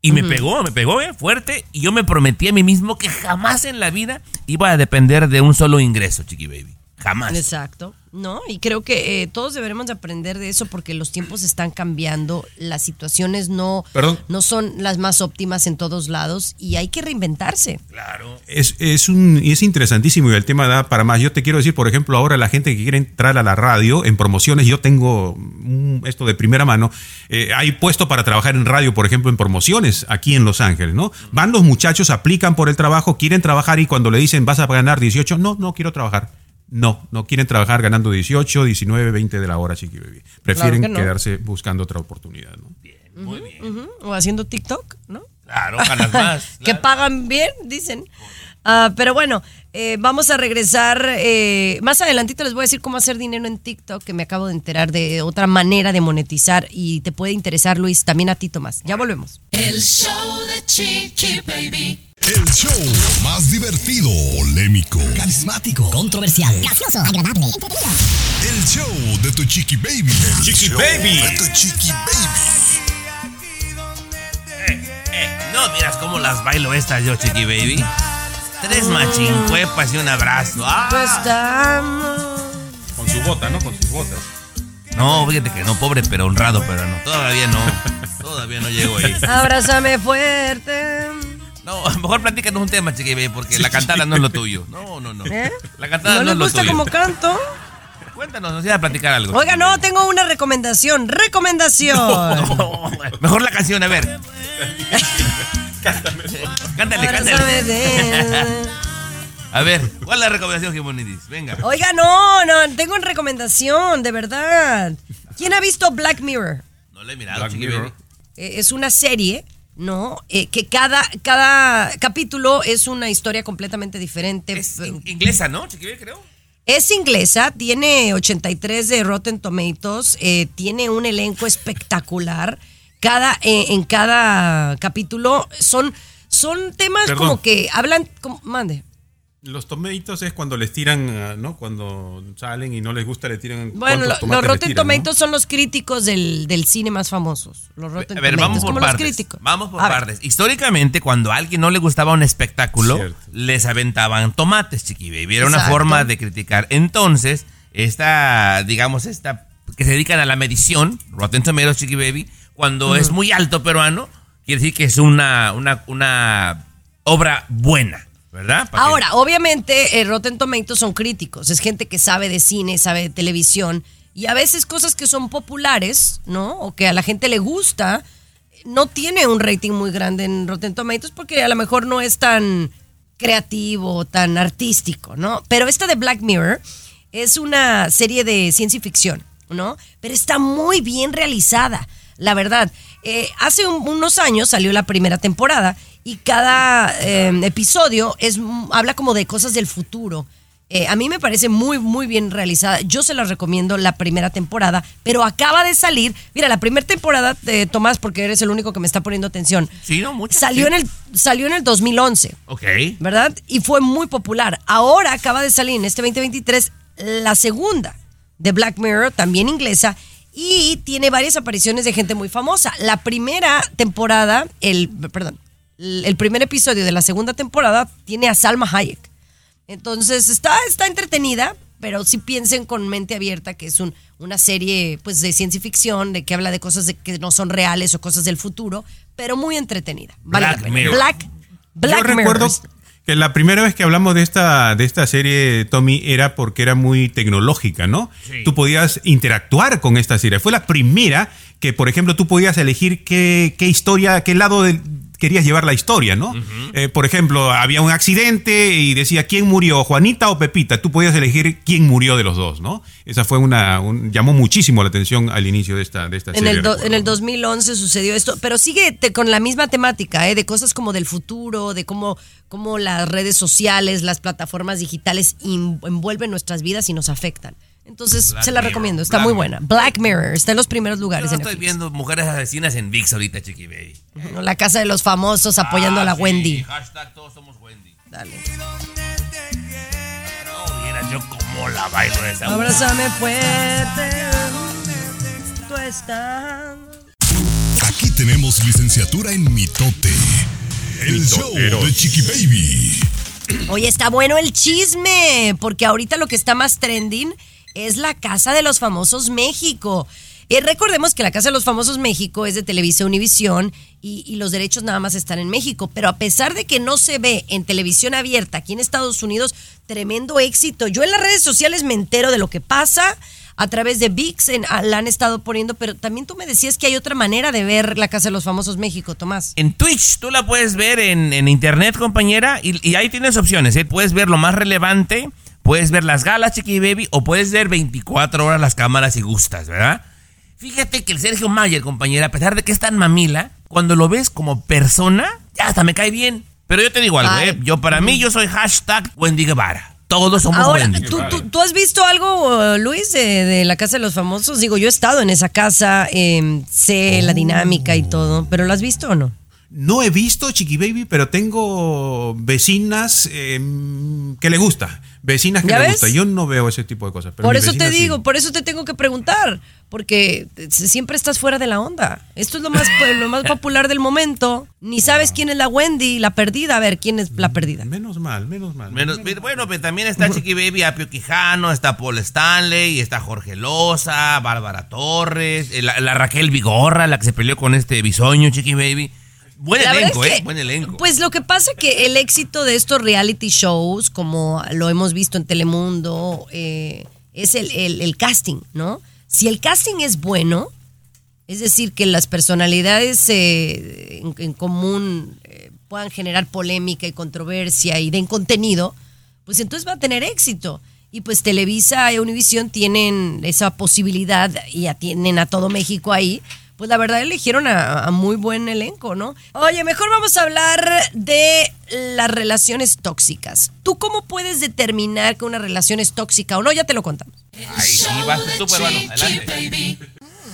Speaker 3: Y me pegó, me pegó eh, fuerte. Y yo me prometí a mí mismo que jamás en la vida iba a depender de un solo ingreso, Chiqui Baby. Jamás.
Speaker 2: Exacto. ¿No? Y creo que eh, todos deberemos de aprender de eso porque los tiempos están cambiando, las situaciones no,
Speaker 4: Perdón.
Speaker 2: no son las más óptimas en todos lados y hay que reinventarse.
Speaker 3: Claro.
Speaker 4: Es, es, un, es interesantísimo y el tema da para más. Yo te quiero decir, por ejemplo, ahora la gente que quiere entrar a la radio en promociones, yo tengo mm, esto de primera mano, eh, hay puesto para trabajar en radio, por ejemplo, en promociones aquí en Los Ángeles, ¿no? Van los muchachos, aplican por el trabajo, quieren trabajar y cuando le dicen vas a ganar 18, no, no quiero trabajar. No, no quieren trabajar ganando 18, 19, 20 de la hora, chiqui baby. Prefieren
Speaker 2: que no.
Speaker 4: quedarse buscando otra oportunidad, ¿no?
Speaker 2: Ujú, O haciendo TikTok, ¿no?
Speaker 3: Claro, ganas más.
Speaker 2: que pagan bien, dicen. Ah, pero bueno, eh, vamos a regresar. eh, más adelantito les voy a decir cómo hacer dinero en TikTok, que me acabo de enterar de otra manera de monetizar y te puede interesar, Luis, también a ti, Tomás. Ya volvemos.
Speaker 5: El show de Chiqui Baby.
Speaker 1: El show más divertido, polémico,
Speaker 12: Carismático, controversial, gracioso, agradable,
Speaker 1: el show de tu chiqui baby. El
Speaker 3: Chiqui
Speaker 1: show
Speaker 3: baby.
Speaker 1: De tu chiqui baby.
Speaker 3: Eh, no miras cómo las bailo estas yo, Chiqui Baby. Tres machincuepas y un abrazo. Ah.
Speaker 2: Pues estamos.
Speaker 4: Con su bota, ¿no? Con sus botas.
Speaker 3: No, fíjate que no, pobre pero honrado, pero no. Todavía no. Todavía no llego ahí.
Speaker 2: Abrázame fuerte.
Speaker 3: No, mejor platícanos un tema, Chiqui porque la cantada no es lo tuyo. No, no, no.
Speaker 2: ¿Eh?
Speaker 3: La cantada
Speaker 2: ¿No
Speaker 3: no,
Speaker 2: les
Speaker 3: es lo
Speaker 2: gusta
Speaker 3: tuyo.
Speaker 2: como canto?
Speaker 3: Cuéntanos, nos iba a platicar algo.
Speaker 2: Oiga, no, tengo una recomendación. ¡Recomendación!
Speaker 3: Mejor la canción, a ver. cántale, cántale. A ver, ¿cuál es la recomendación, Jimonidis? Venga.
Speaker 2: Oiga, no, no, tengo una recomendación, de verdad. ¿Quién ha visto Black Mirror?
Speaker 3: No le he mirado,
Speaker 4: Black Mirror.
Speaker 2: Eh, es una serie, ¿no? Eh, que cada, cada capítulo es una historia completamente diferente.
Speaker 3: Es in- inglesa, ¿no? Chiqui Baby, creo.
Speaker 2: Es inglesa, tiene 83 de Rotten Tomatoes, eh, tiene un elenco espectacular. Cada, eh, en cada capítulo son, son temas
Speaker 4: Perdón.
Speaker 2: como que hablan, como, mande.
Speaker 4: Los tomatoes es cuando les tiran, ah, ¿no? Cuando salen y no les gusta, le tiran.
Speaker 2: Bueno,
Speaker 4: ¿cuántos
Speaker 2: lo- los Rotten
Speaker 4: tiran, no?
Speaker 2: Son los críticos del, del cine más famosos. Los Rotten
Speaker 3: A ver,
Speaker 2: Tomatoes,
Speaker 3: vamos por
Speaker 2: como los
Speaker 3: partes.
Speaker 2: críticos.
Speaker 3: Vamos por
Speaker 2: A ver.
Speaker 3: partes. Históricamente, cuando a alguien no le gustaba un espectáculo,
Speaker 4: Cierto.
Speaker 3: les aventaban tomates, chiqui baby. Era una forma de criticar. Entonces, esta, digamos, esta que se dedican a la medición, Rotten Tomatoes, chiqui baby, cuando es muy alto peruano, quiere decir que es una, una, una obra buena, ¿verdad?
Speaker 2: Ahora, obviamente, eh, Rotten Tomatoes son críticos. Es gente que sabe de cine, sabe de televisión. Y a veces cosas que son populares, ¿no? O que a la gente le gusta, no tiene un rating muy grande en Rotten Tomatoes porque a lo mejor no es tan creativo, tan artístico, ¿no? Pero esta de Black Mirror es una serie de ciencia ficción, ¿no? Pero está muy bien realizada, la verdad. Eh, hace un- unos años salió la primera temporada y cada eh, episodio es, habla como de cosas del futuro. Eh, a mí me parece muy, muy bien realizada. Yo se las recomiendo la primera temporada, pero acaba de salir. Mira, la primera temporada, Tomás, porque eres el único que me está poniendo atención.
Speaker 3: Sí, no, mucho.
Speaker 2: Salió,
Speaker 3: sí.
Speaker 2: en el, salió en el 2011.
Speaker 3: Ok.
Speaker 2: ¿verdad? Y fue muy popular. Ahora acaba de salir en este 2023 la segunda de Black Mirror, también inglesa, y tiene varias apariciones de gente muy famosa. La primera temporada, el, perdón, el primer episodio de la segunda temporada tiene a Salma Hayek. Entonces está, está entretenida, pero sí piensen con mente abierta que es un, una serie pues de ciencia ficción, de que habla de cosas de, que no son reales o cosas del futuro, pero muy entretenida. Vale
Speaker 3: Black. Mirror.
Speaker 2: Black, Black
Speaker 4: Yo recuerdo
Speaker 2: Mirror.
Speaker 4: Que la primera vez que hablamos de esta, de esta serie, Tommy, era porque era muy tecnológica, ¿no?
Speaker 3: Sí.
Speaker 4: Tú podías interactuar con esta serie. Fue la primera que, por ejemplo, tú podías elegir qué, qué historia, qué lado del- querías llevar la historia, ¿no? Eh, por ejemplo, había un accidente y decía quién murió, Juanita o Pepita. Tú podías elegir quién murió de los dos, ¿no? Esa fue una, un- llamó muchísimo la atención al inicio de esta, de esta
Speaker 2: En
Speaker 4: serie.
Speaker 2: el, do- en el 2011 sucedió esto, pero sigue te- con la misma temática, ¿eh? de cosas como del futuro, de cómo, cómo las redes sociales, las plataformas digitales envuelven nuestras vidas y nos afectan. Entonces,
Speaker 3: Black
Speaker 2: se la
Speaker 3: Mirror,
Speaker 2: recomiendo, está
Speaker 3: Black
Speaker 2: muy buena. Black Mirror, está en los primeros
Speaker 3: Yo
Speaker 2: lugares en
Speaker 3: estoy
Speaker 2: Netflix.
Speaker 3: viendo mujeres asesinas en VIX ahorita, Chiqui Baby.
Speaker 2: La casa de los famosos apoyando a la
Speaker 3: Ah, sí,
Speaker 2: Wendy.
Speaker 3: Hashtag todos somos Wendy.
Speaker 2: Dale.
Speaker 3: No vieras yo cómo la bailo esa.
Speaker 2: Abrázame fuerte. Tú estás.
Speaker 1: Aquí tenemos licenciatura en mitote. El show de Chiqui Baby.
Speaker 2: Oye, está bueno el chisme, porque ahorita lo que está más trending es la Casa de los Famosos México. Eh, recordemos que la Casa de los Famosos México es de Televisa Univisión y, y los derechos nada más están en México, pero a pesar de que no se ve en televisión abierta aquí en Estados Unidos, tremendo éxito. Yo en las redes sociales me entero de lo que pasa a través de VIX, en- la han estado poniendo, pero también tú me decías que hay otra manera de ver la Casa de los Famosos México, Tomás.
Speaker 3: En Twitch tú la puedes ver en, en internet, compañera, y, y ahí tienes opciones. ¿eh? Puedes ver lo más relevante, puedes ver las galas, Chiqui Baby, o puedes ver 24 horas las cámaras si gustas, ¿verdad? Fíjate que el Sergio Mayer, compañera, a pesar de que es tan mamila, cuando lo ves como persona, ya hasta me cae bien. Pero yo te digo algo,
Speaker 2: Ay.
Speaker 3: ¿eh? Yo para mí, yo soy hashtag Wendy Guevara. Todos somos
Speaker 2: Ahora,
Speaker 3: Wendy.
Speaker 2: ¿tú, tú, tú has visto algo, Luis, de, de la Casa de los Famosos? Digo, yo he estado en esa casa, em, sé la dinámica y todo, pero ¿lo has visto o no?
Speaker 4: No he visto Chiqui Baby, pero tengo vecinas eh, que le gusta. Vecinas que
Speaker 2: ¿Ya
Speaker 4: le
Speaker 2: ves?
Speaker 4: gusta. Yo no veo ese tipo de cosas. pero
Speaker 2: por eso te
Speaker 4: sí.
Speaker 2: digo, por eso te tengo que preguntar, porque siempre estás fuera de la onda. Esto es lo más, pues, lo más popular del momento. Ni sabes quién es la Wendy, la perdida. A ver, ¿quién es la perdida?
Speaker 4: Menos mal, menos mal.
Speaker 3: Menos- bueno, pero también está Chiqui Baby, Apio Quijano, está Paul Stanley, está Jorge Loza, Bárbara Torres, eh, la, la Raquel Vigorra, la que se peleó con este bisoño, Chiqui Baby. Buen elenco,
Speaker 2: es
Speaker 3: ¿eh? Buen elenco.
Speaker 2: Pues lo que pasa que el éxito de estos reality shows, como lo hemos visto en Telemundo, eh, es el, el- el casting, ¿no? Si el casting es bueno, es decir, que las personalidades eh, en, en común eh, puedan generar polémica y controversia y den contenido, pues entonces va a tener éxito. Y pues Televisa y Univisión tienen esa posibilidad y ya tienen a todo México ahí. Pues la verdad eligieron a, a muy buen elenco, ¿no? Oye, mejor vamos a hablar de las relaciones tóxicas. ¿Tú cómo puedes determinar que una relación es tóxica o no? Ya te lo contamos.
Speaker 3: Ahí sí, peruano. Adelante.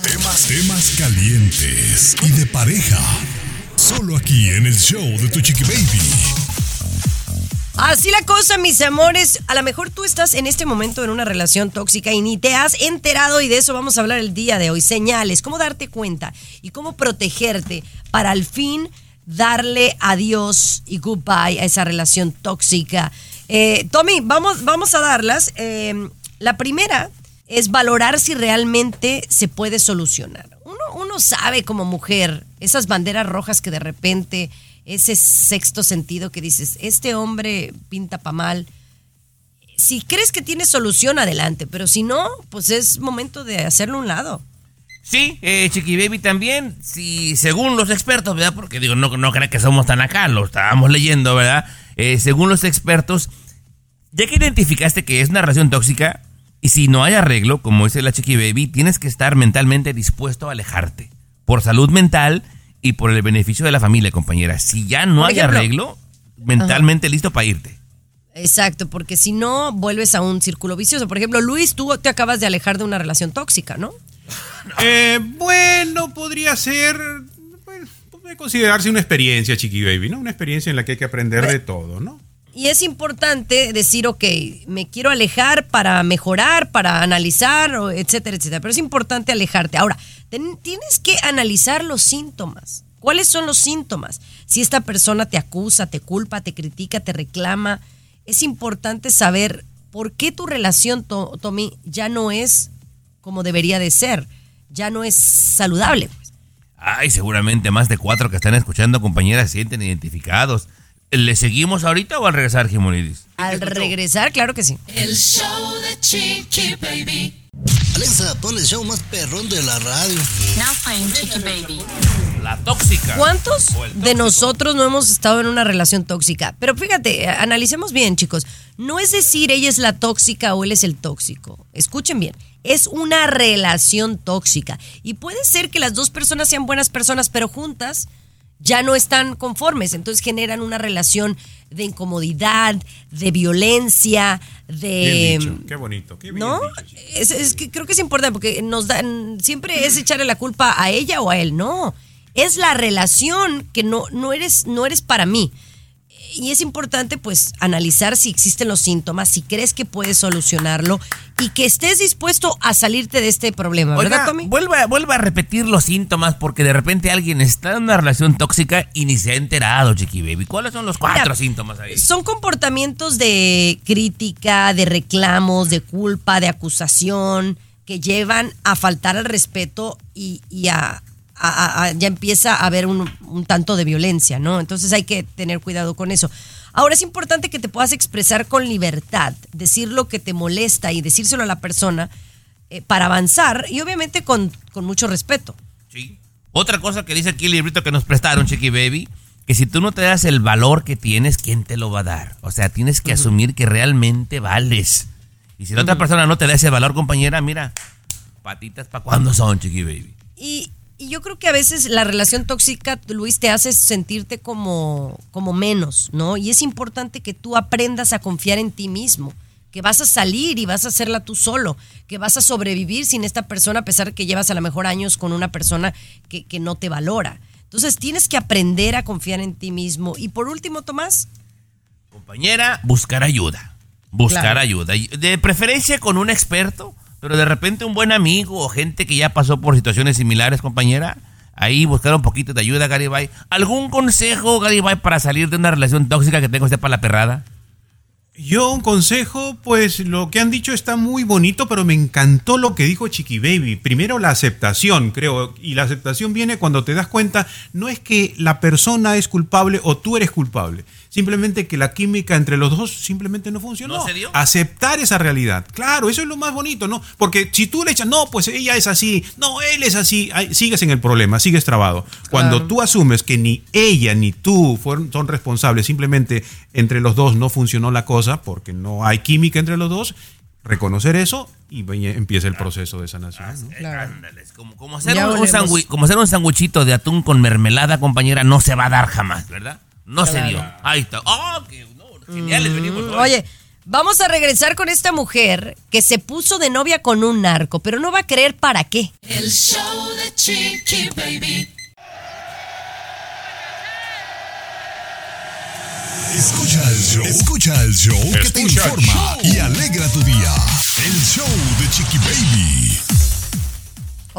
Speaker 1: Temas, temas calientes y de pareja. Solo aquí en el show de tu Chiqui Baby.
Speaker 2: Así la cosa, mis amores. A lo mejor tú estás en este momento en una relación tóxica y ni te has enterado y de eso vamos a hablar el día de hoy. Señales, cómo darte cuenta y cómo protegerte para al fin darle adiós y goodbye a esa relación tóxica. Eh, Tommy, vamos, vamos a darlas. Eh, la primera es valorar si realmente se puede solucionar. Uno, uno sabe como mujer esas banderas rojas que de repente ese sexto sentido que dices, este hombre pinta pa' mal. Si crees que tiene solución, adelante, pero si no, pues es momento de hacerlo un lado.
Speaker 3: Sí, eh, Chiqui Baby también, si según los expertos, ¿verdad? Porque digo, no, no que somos tan acá, lo estábamos leyendo, ¿verdad? Eh, según los expertos, ya que identificaste que es una relación tóxica, y si no hay arreglo, como dice la Chiqui Baby, tienes que estar mentalmente dispuesto a alejarte. Por salud mental y por el beneficio de la familia, compañera. Si ya no
Speaker 2: Por
Speaker 3: hay
Speaker 2: ejemplo-
Speaker 3: arreglo, mentalmente listo para irte.
Speaker 2: Exacto, porque si no, vuelves a un círculo vicioso. Por ejemplo, Luis, tú te acabas de alejar de una relación tóxica, ¿no?
Speaker 4: Eh, bueno, podría ser. Bueno, puede considerarse una experiencia, Chiqui Baby, ¿no? Una experiencia en la que hay que aprender de todo, ¿no?
Speaker 2: Y es importante decir, ok, me quiero alejar para mejorar, para analizar, etcétera, etcétera. Pero es importante alejarte. Ahora, tienes que analizar los síntomas. ¿Cuáles son los síntomas? Si esta persona te acusa, te culpa, te critica, te reclama, es importante saber por qué tu relación, To- Tommy, ya no es como debería de ser, ya no es saludable.
Speaker 3: Ay, seguramente más de cuatro que están escuchando, compañeras, se sienten identificados. ¿Le seguimos ahorita o al regresar, Jimonidis?
Speaker 2: Al regresar, claro que sí.
Speaker 5: El show de Chiqui Baby.
Speaker 7: Alexa, pon el show más perrón de la radio.
Speaker 8: Now playing Chiqui Baby.
Speaker 3: La tóxica.
Speaker 2: ¿Cuántos de nosotros no hemos estado en una relación tóxica? Pero fíjate, eh, analicemos bien, chicos. No es decir ella es la tóxica o él es el tóxico. Escuchen bien. Es una relación tóxica. Y puede ser que las dos personas sean buenas personas, pero juntas ya no están conformes. Entonces generan una relación de incomodidad, de violencia, de...
Speaker 4: Bien dicho, qué bonito. Qué bien
Speaker 2: ¿No?
Speaker 4: dicho, Chiqui.
Speaker 2: Es, es que creo que es importante porque nos dan, siempre es echarle la culpa a ella o a él. No, es la relación que no, no, eres, no eres para mí. Y es importante pues analizar si existen los síntomas, si crees que puedes solucionarlo y que estés dispuesto a salirte de este problema, ¿verdad, Tommy?
Speaker 3: vuelva, vuelva a repetir los síntomas porque de repente alguien está en una relación tóxica y ni se ha enterado, Chiqui Baby. ¿Cuáles son los cuatro
Speaker 2: Mira,
Speaker 3: síntomas ahí?
Speaker 2: Son comportamientos de crítica, de reclamos, de culpa, de acusación, que llevan a faltar al respeto y, y a, a- a- a- ya empieza a haber un, un tanto de violencia, ¿no? Entonces hay que tener cuidado con eso. Ahora es importante que te puedas expresar con libertad, decir lo que te molesta y decírselo a la persona eh, para avanzar y obviamente con, con mucho respeto.
Speaker 3: Sí. Otra cosa que dice aquí el librito que nos prestaron, Chiqui Baby, que si tú no te das el valor que tienes, ¿quién te lo va a dar? O sea, tienes que asumir que realmente vales. Y si la otra persona no te da ese valor, compañera, mira, patitas para cuándo son, Chiqui Baby.
Speaker 2: Y, y yo creo que a veces la relación tóxica, Luis, te hace sentirte como, como menos, ¿no? Y es importante que tú aprendas a confiar en ti mismo, que vas a salir y vas a hacerla tú solo, que vas a sobrevivir sin esta persona a pesar de que llevas a lo mejor años con una persona que, que no te valora. Entonces tienes que aprender a confiar en ti mismo. Y por último, Tomás,
Speaker 3: Compañera, buscar ayuda. Buscar
Speaker 2: Claro.
Speaker 3: ayuda. De preferencia con un experto, pero de repente un buen amigo o gente que ya pasó por situaciones similares, compañera. Ahí buscar un poquito de ayuda, Garibay. ¿Algún consejo, Garibay, para salir de una relación tóxica que tenga usted para la perrada?
Speaker 4: Yo un consejo, pues lo que han dicho está muy bonito, pero me encantó lo que dijo Chiqui Baby. Primero la aceptación, creo, y la aceptación viene cuando te das cuenta, no es que la persona es culpable o tú eres culpable, simplemente que la química entre los dos simplemente no funcionó.
Speaker 3: ¿No se dio?
Speaker 4: Aceptar esa realidad, claro, eso es lo más bonito, ¿no? Porque si tú le echas, no, pues ella es así, no, él es así, ahí sigues en el problema, sigues trabado. Cuando
Speaker 2: Claro.
Speaker 4: tú asumes que ni ella ni tú fueron, son responsables, simplemente entre los dos no funcionó la cosa porque no hay química entre los dos, reconocer eso y empieza el proceso de sanación. ¿no?
Speaker 3: Como, como hacer un, como hacer un sanguchito de atún con mermelada, compañera, no se va a dar jamás, ¿verdad? No se dio. Ahí está. ¡Oh, qué no, geniales venimos hoy!
Speaker 2: Mm, Oye, vamos a regresar con esta mujer que se puso de novia con un narco, pero no va a creer para qué.
Speaker 5: El show de Chiqui Baby.
Speaker 1: Escucha el show. Escucha el show que te
Speaker 9: Escucha
Speaker 1: informa y alegra tu día. El show de Chiqui Baby.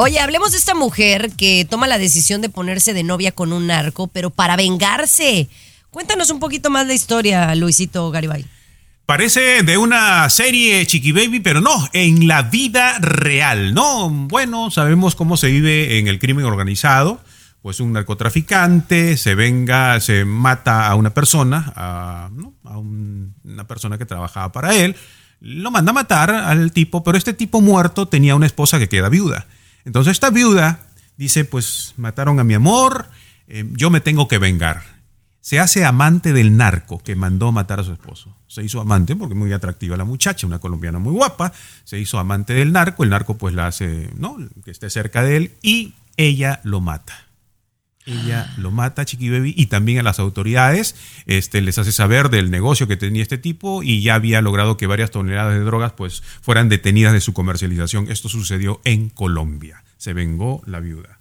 Speaker 2: Oye, hablemos de esta mujer que toma la decisión de ponerse de novia con un narco, pero para vengarse. Cuéntanos un poquito más la historia, Luisito Garibay.
Speaker 4: Parece de una serie Chiqui Baby, pero no, en la vida real, ¿no? Bueno, sabemos cómo se vive en el crimen organizado. Pues un narcotraficante se venga, se mata a una persona, a, una persona que trabajaba para él, lo manda a matar al tipo, pero este tipo muerto tenía una esposa que queda viuda. Entonces esta viuda dice, pues mataron a mi amor, eh, yo me tengo que vengar. Se hace amante del narco que mandó matar a su esposo. Se hizo amante porque muy atractiva la muchacha, una colombiana muy guapa. Se hizo amante del narco, el narco pues la hace, ¿no? Que esté cerca de él y ella lo mata. Ella lo mata a Chiqui Baby y también a las autoridades este, les hace saber del negocio que tenía este tipo y ya había logrado que varias toneladas de drogas pues fueran detenidas de su comercialización. Esto sucedió en Colombia. Se vengó la viuda.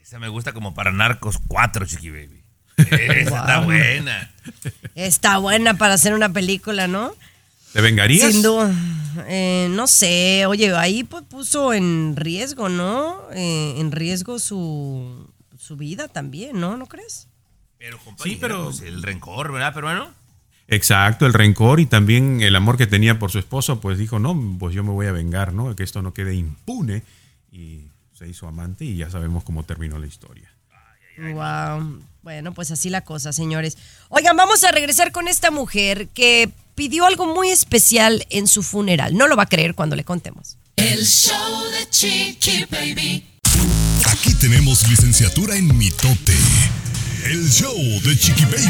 Speaker 3: Esa me gusta como para Narcos 4, Chiqui Baby. Esa está buena.
Speaker 2: Está buena para hacer una película, ¿no?
Speaker 4: ¿Te vengarías?
Speaker 2: Sin duda. Eh, no sé, oye, ahí pues puso en riesgo, ¿no? Eh, en riesgo su, su vida también, ¿no? ¿No crees?
Speaker 3: Pero, sí, pero el rencor, ¿verdad, peruano?
Speaker 4: Exacto, el rencor y también el amor que tenía por su esposo, pues dijo, no, pues yo me voy a vengar, ¿no? Que esto no quede impune. Y se hizo amante y ya sabemos cómo terminó la historia.
Speaker 2: Wow. Bueno, pues así la cosa, señores. Oigan, vamos a regresar con esta mujer que pidió algo muy especial en su funeral. No lo va a creer cuando le contemos.
Speaker 5: El show de Chiqui Baby.
Speaker 1: Aquí tenemos licenciatura en mitote. El show de Chiqui Baby.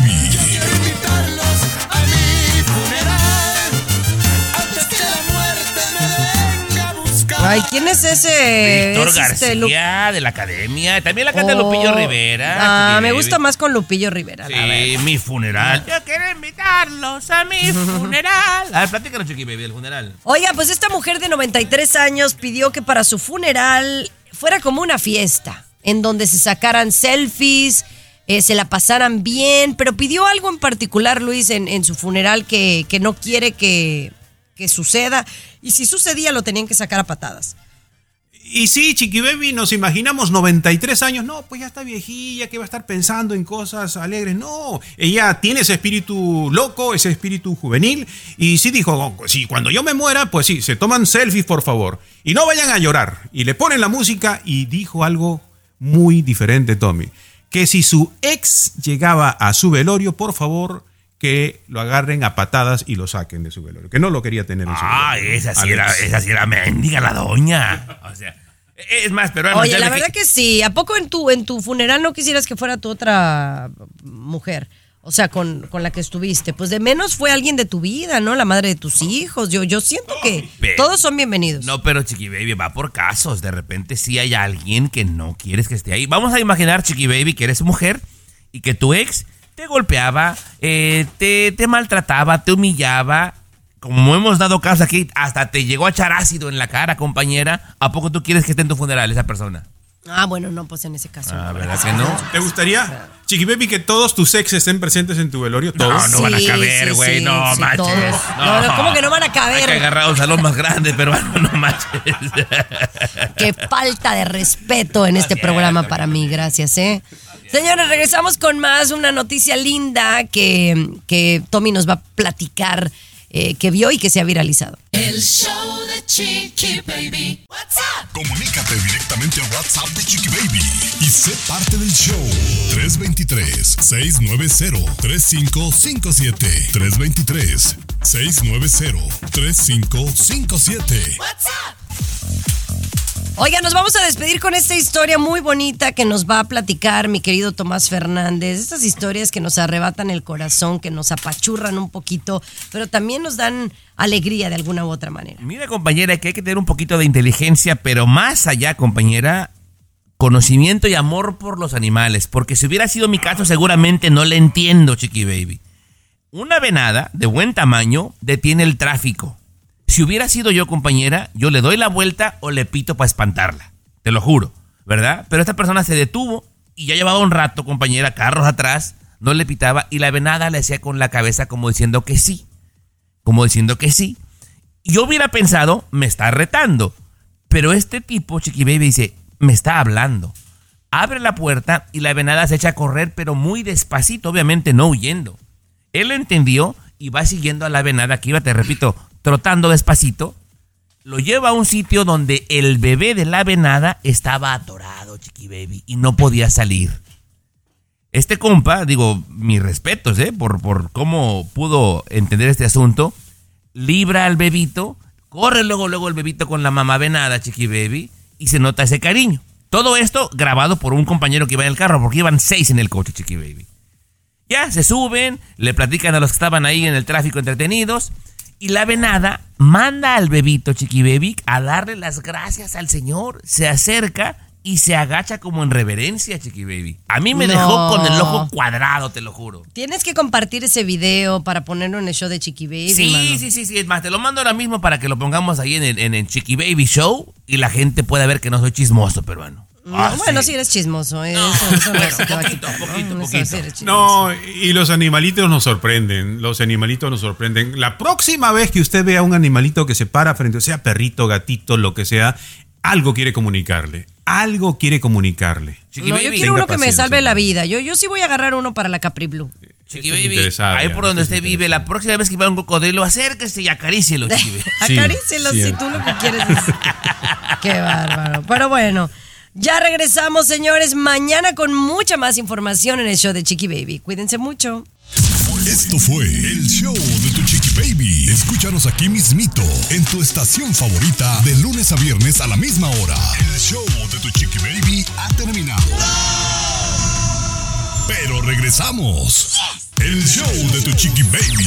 Speaker 5: Invitarlos a mi
Speaker 2: Ay, ¿quién es ese?
Speaker 3: Víctor
Speaker 2: Es este
Speaker 3: García de la academia. También la canta
Speaker 2: Oh,
Speaker 3: Lupillo Rivera.
Speaker 2: Ah, me gusta más con Lupillo Rivera. la
Speaker 3: Sí,
Speaker 2: verdad.
Speaker 3: mi funeral. Yo quiero invitarlos a mi funeral. A ver, platícanos, Chiqui Baby, del funeral.
Speaker 2: Oiga, pues esta mujer de 93 años pidió que para su funeral fuera como una fiesta, en donde se sacaran selfies, eh, se la pasaran bien, pero pidió algo en particular, Luis, en, en su funeral que, que no quiere que, que suceda. Y si sucedía, lo tenían que sacar a patadas.
Speaker 4: Y sí, Chiqui Baby, nos imaginamos 93 años. No, pues ya está viejilla, que va a estar pensando en cosas alegres. No, ella tiene ese espíritu loco, ese espíritu juvenil. Y sí dijo, "Oh, sí, cuando yo me muera, pues sí, se toman selfies, por favor. Y no vayan a llorar. Y le ponen la música y dijo algo muy diferente, Tommy. Que si su ex llegaba a su velorio, por favor, que lo agarren a patadas y lo saquen de su velorio. Que no lo quería tener en su
Speaker 3: Ah,
Speaker 4: velorio.
Speaker 3: esa sí,
Speaker 4: Alex.
Speaker 3: era, esa sí era mendiga la doña. O sea, es más, pero
Speaker 2: Oye, la verdad que sí. ¿A poco en tu, en tu funeral no quisieras que fuera tu otra mujer? O sea, con, con la que estuviste. Pues de menos fue alguien de tu vida, ¿no? La madre de tus hijos. Yo, yo siento que
Speaker 3: Pero-
Speaker 2: todos son bienvenidos.
Speaker 3: No, pero Chiqui Baby va por casos. De repente sí hay alguien que no quieres que esté ahí. Vamos a imaginar, Chiqui Baby, que eres mujer y que tu ex te golpeaba, eh, te, te maltrataba, te humillaba. Como hemos dado caso aquí, hasta te llegó a echar ácido en la cara, compañera. ¿A poco tú quieres que esté en tu funeral esa persona?
Speaker 2: Ah, bueno, no, pues en ese caso.
Speaker 3: Ah,
Speaker 2: no.
Speaker 3: ¿verdad que no?
Speaker 4: ¿Te gustaría, Chiqui Baby, que todos tus ex estén presentes en tu velorio?
Speaker 3: No,
Speaker 4: ¿Todos?
Speaker 3: no van a caber, güey.
Speaker 2: sí,
Speaker 3: no
Speaker 2: sí,
Speaker 3: manches.
Speaker 2: todos. No, no, ¿cómo que no van a caber?
Speaker 3: Hay que agarrar un salón más grande, pero no manches.
Speaker 2: Qué falta de respeto en este programa para mí, gracias, ¿eh? Señores, regresamos con más, una noticia linda que, que Tommy nos va a platicar, eh, que vio y que se ha viralizado.
Speaker 5: El show de Chiqui Baby. What's up?
Speaker 1: Comunícate directamente a WhatsApp de Chiqui Baby y sé parte del show. 323-690-3557. 323-690-3557.
Speaker 5: What's up?
Speaker 2: Oiga, nos vamos a despedir con esta historia muy bonita que nos va a platicar mi querido Tomás Fernández. Estas historias que nos arrebatan el corazón, que nos apachurran un poquito, pero también nos dan alegría de alguna u otra manera.
Speaker 3: Mira, compañera, que hay que tener un poquito de inteligencia, pero más allá, compañera, conocimiento y amor por los animales. Porque si hubiera sido mi caso, seguramente no le entiendo, Chiqui Baby. Una venada de buen tamaño detiene el tráfico. Si hubiera sido yo, compañera, yo le doy la vuelta o le pito para espantarla. Te lo juro, ¿verdad? Pero esta persona se detuvo y ya llevaba un rato, compañera, carros atrás, no le pitaba y la venada le hacía con la cabeza como diciendo que sí. Como diciendo que sí. Yo hubiera pensado, me está retando. Pero este tipo, Chiqui Baby, dice, me está hablando. Abre la puerta y la venada se echa a correr, pero muy despacito, obviamente no huyendo. Él entendió y va siguiendo a la venada que iba, te repito, trotando despacito. Lo lleva a un sitio donde el bebé de la venada estaba atorado, Chiqui Baby, y no podía salir. Este compa, digo, mis respetos, ¿eh? Por, por cómo pudo entender este asunto. Libra al bebito, corre luego, luego el bebito con la mamá venada, Chiqui Baby, y se nota ese cariño. Todo esto grabado por un compañero que iba en el carro, porque iban seis en el coche, Chiqui Baby. Ya, se suben, le platican a los que estaban ahí en el tráfico entretenidos. Y la venada manda al bebito Chiqui Baby a darle las gracias al señor. Se acerca y se agacha como en reverencia, Chiqui Baby. A mí me
Speaker 2: No.
Speaker 3: dejó con el ojo cuadrado, te lo juro.
Speaker 2: Tienes que compartir ese video para ponerlo en el show de Chiqui Baby.
Speaker 3: Sí,
Speaker 2: mano.
Speaker 3: sí, sí, sí. Es más, te lo mando ahora mismo para que lo pongamos ahí en el, en el Chiqui Baby Show y la gente pueda ver que no soy chismoso peruano. Ah,
Speaker 2: bueno,
Speaker 3: sí.
Speaker 2: sí eres chismoso. ¿eh? eso, eso no se te va a quitar, ¿no? Eso sí eres chismoso.
Speaker 4: No, y los animalitos nos sorprenden. Los animalitos nos sorprenden. La próxima vez que usted vea un animalito que se para frente, sea perrito, gatito, lo que sea, algo quiere comunicarle. Algo quiere comunicarle.
Speaker 2: No, yo quiero uno que me salve la vida. Yo, yo sí voy a agarrar uno para la Capri Blue.
Speaker 3: Chiqui Baby, ahí por donde usted vive, la próxima vez que vea un cocodrilo, acérquese y acarícielo, Chiqui Baby.
Speaker 2: Acarícielo si tú lo que quieres es... Qué bárbaro. Pero bueno, ya regresamos, señores, mañana con mucha más información en el show de Chiqui Baby. Cuídense mucho.
Speaker 1: Esto fue el show de tu chiqui baby. Escúchanos aquí mismito en tu estación favorita de lunes a viernes a la misma hora. El show de tu chiqui baby ha terminado. Pero regresamos. El show de tu chiqui baby.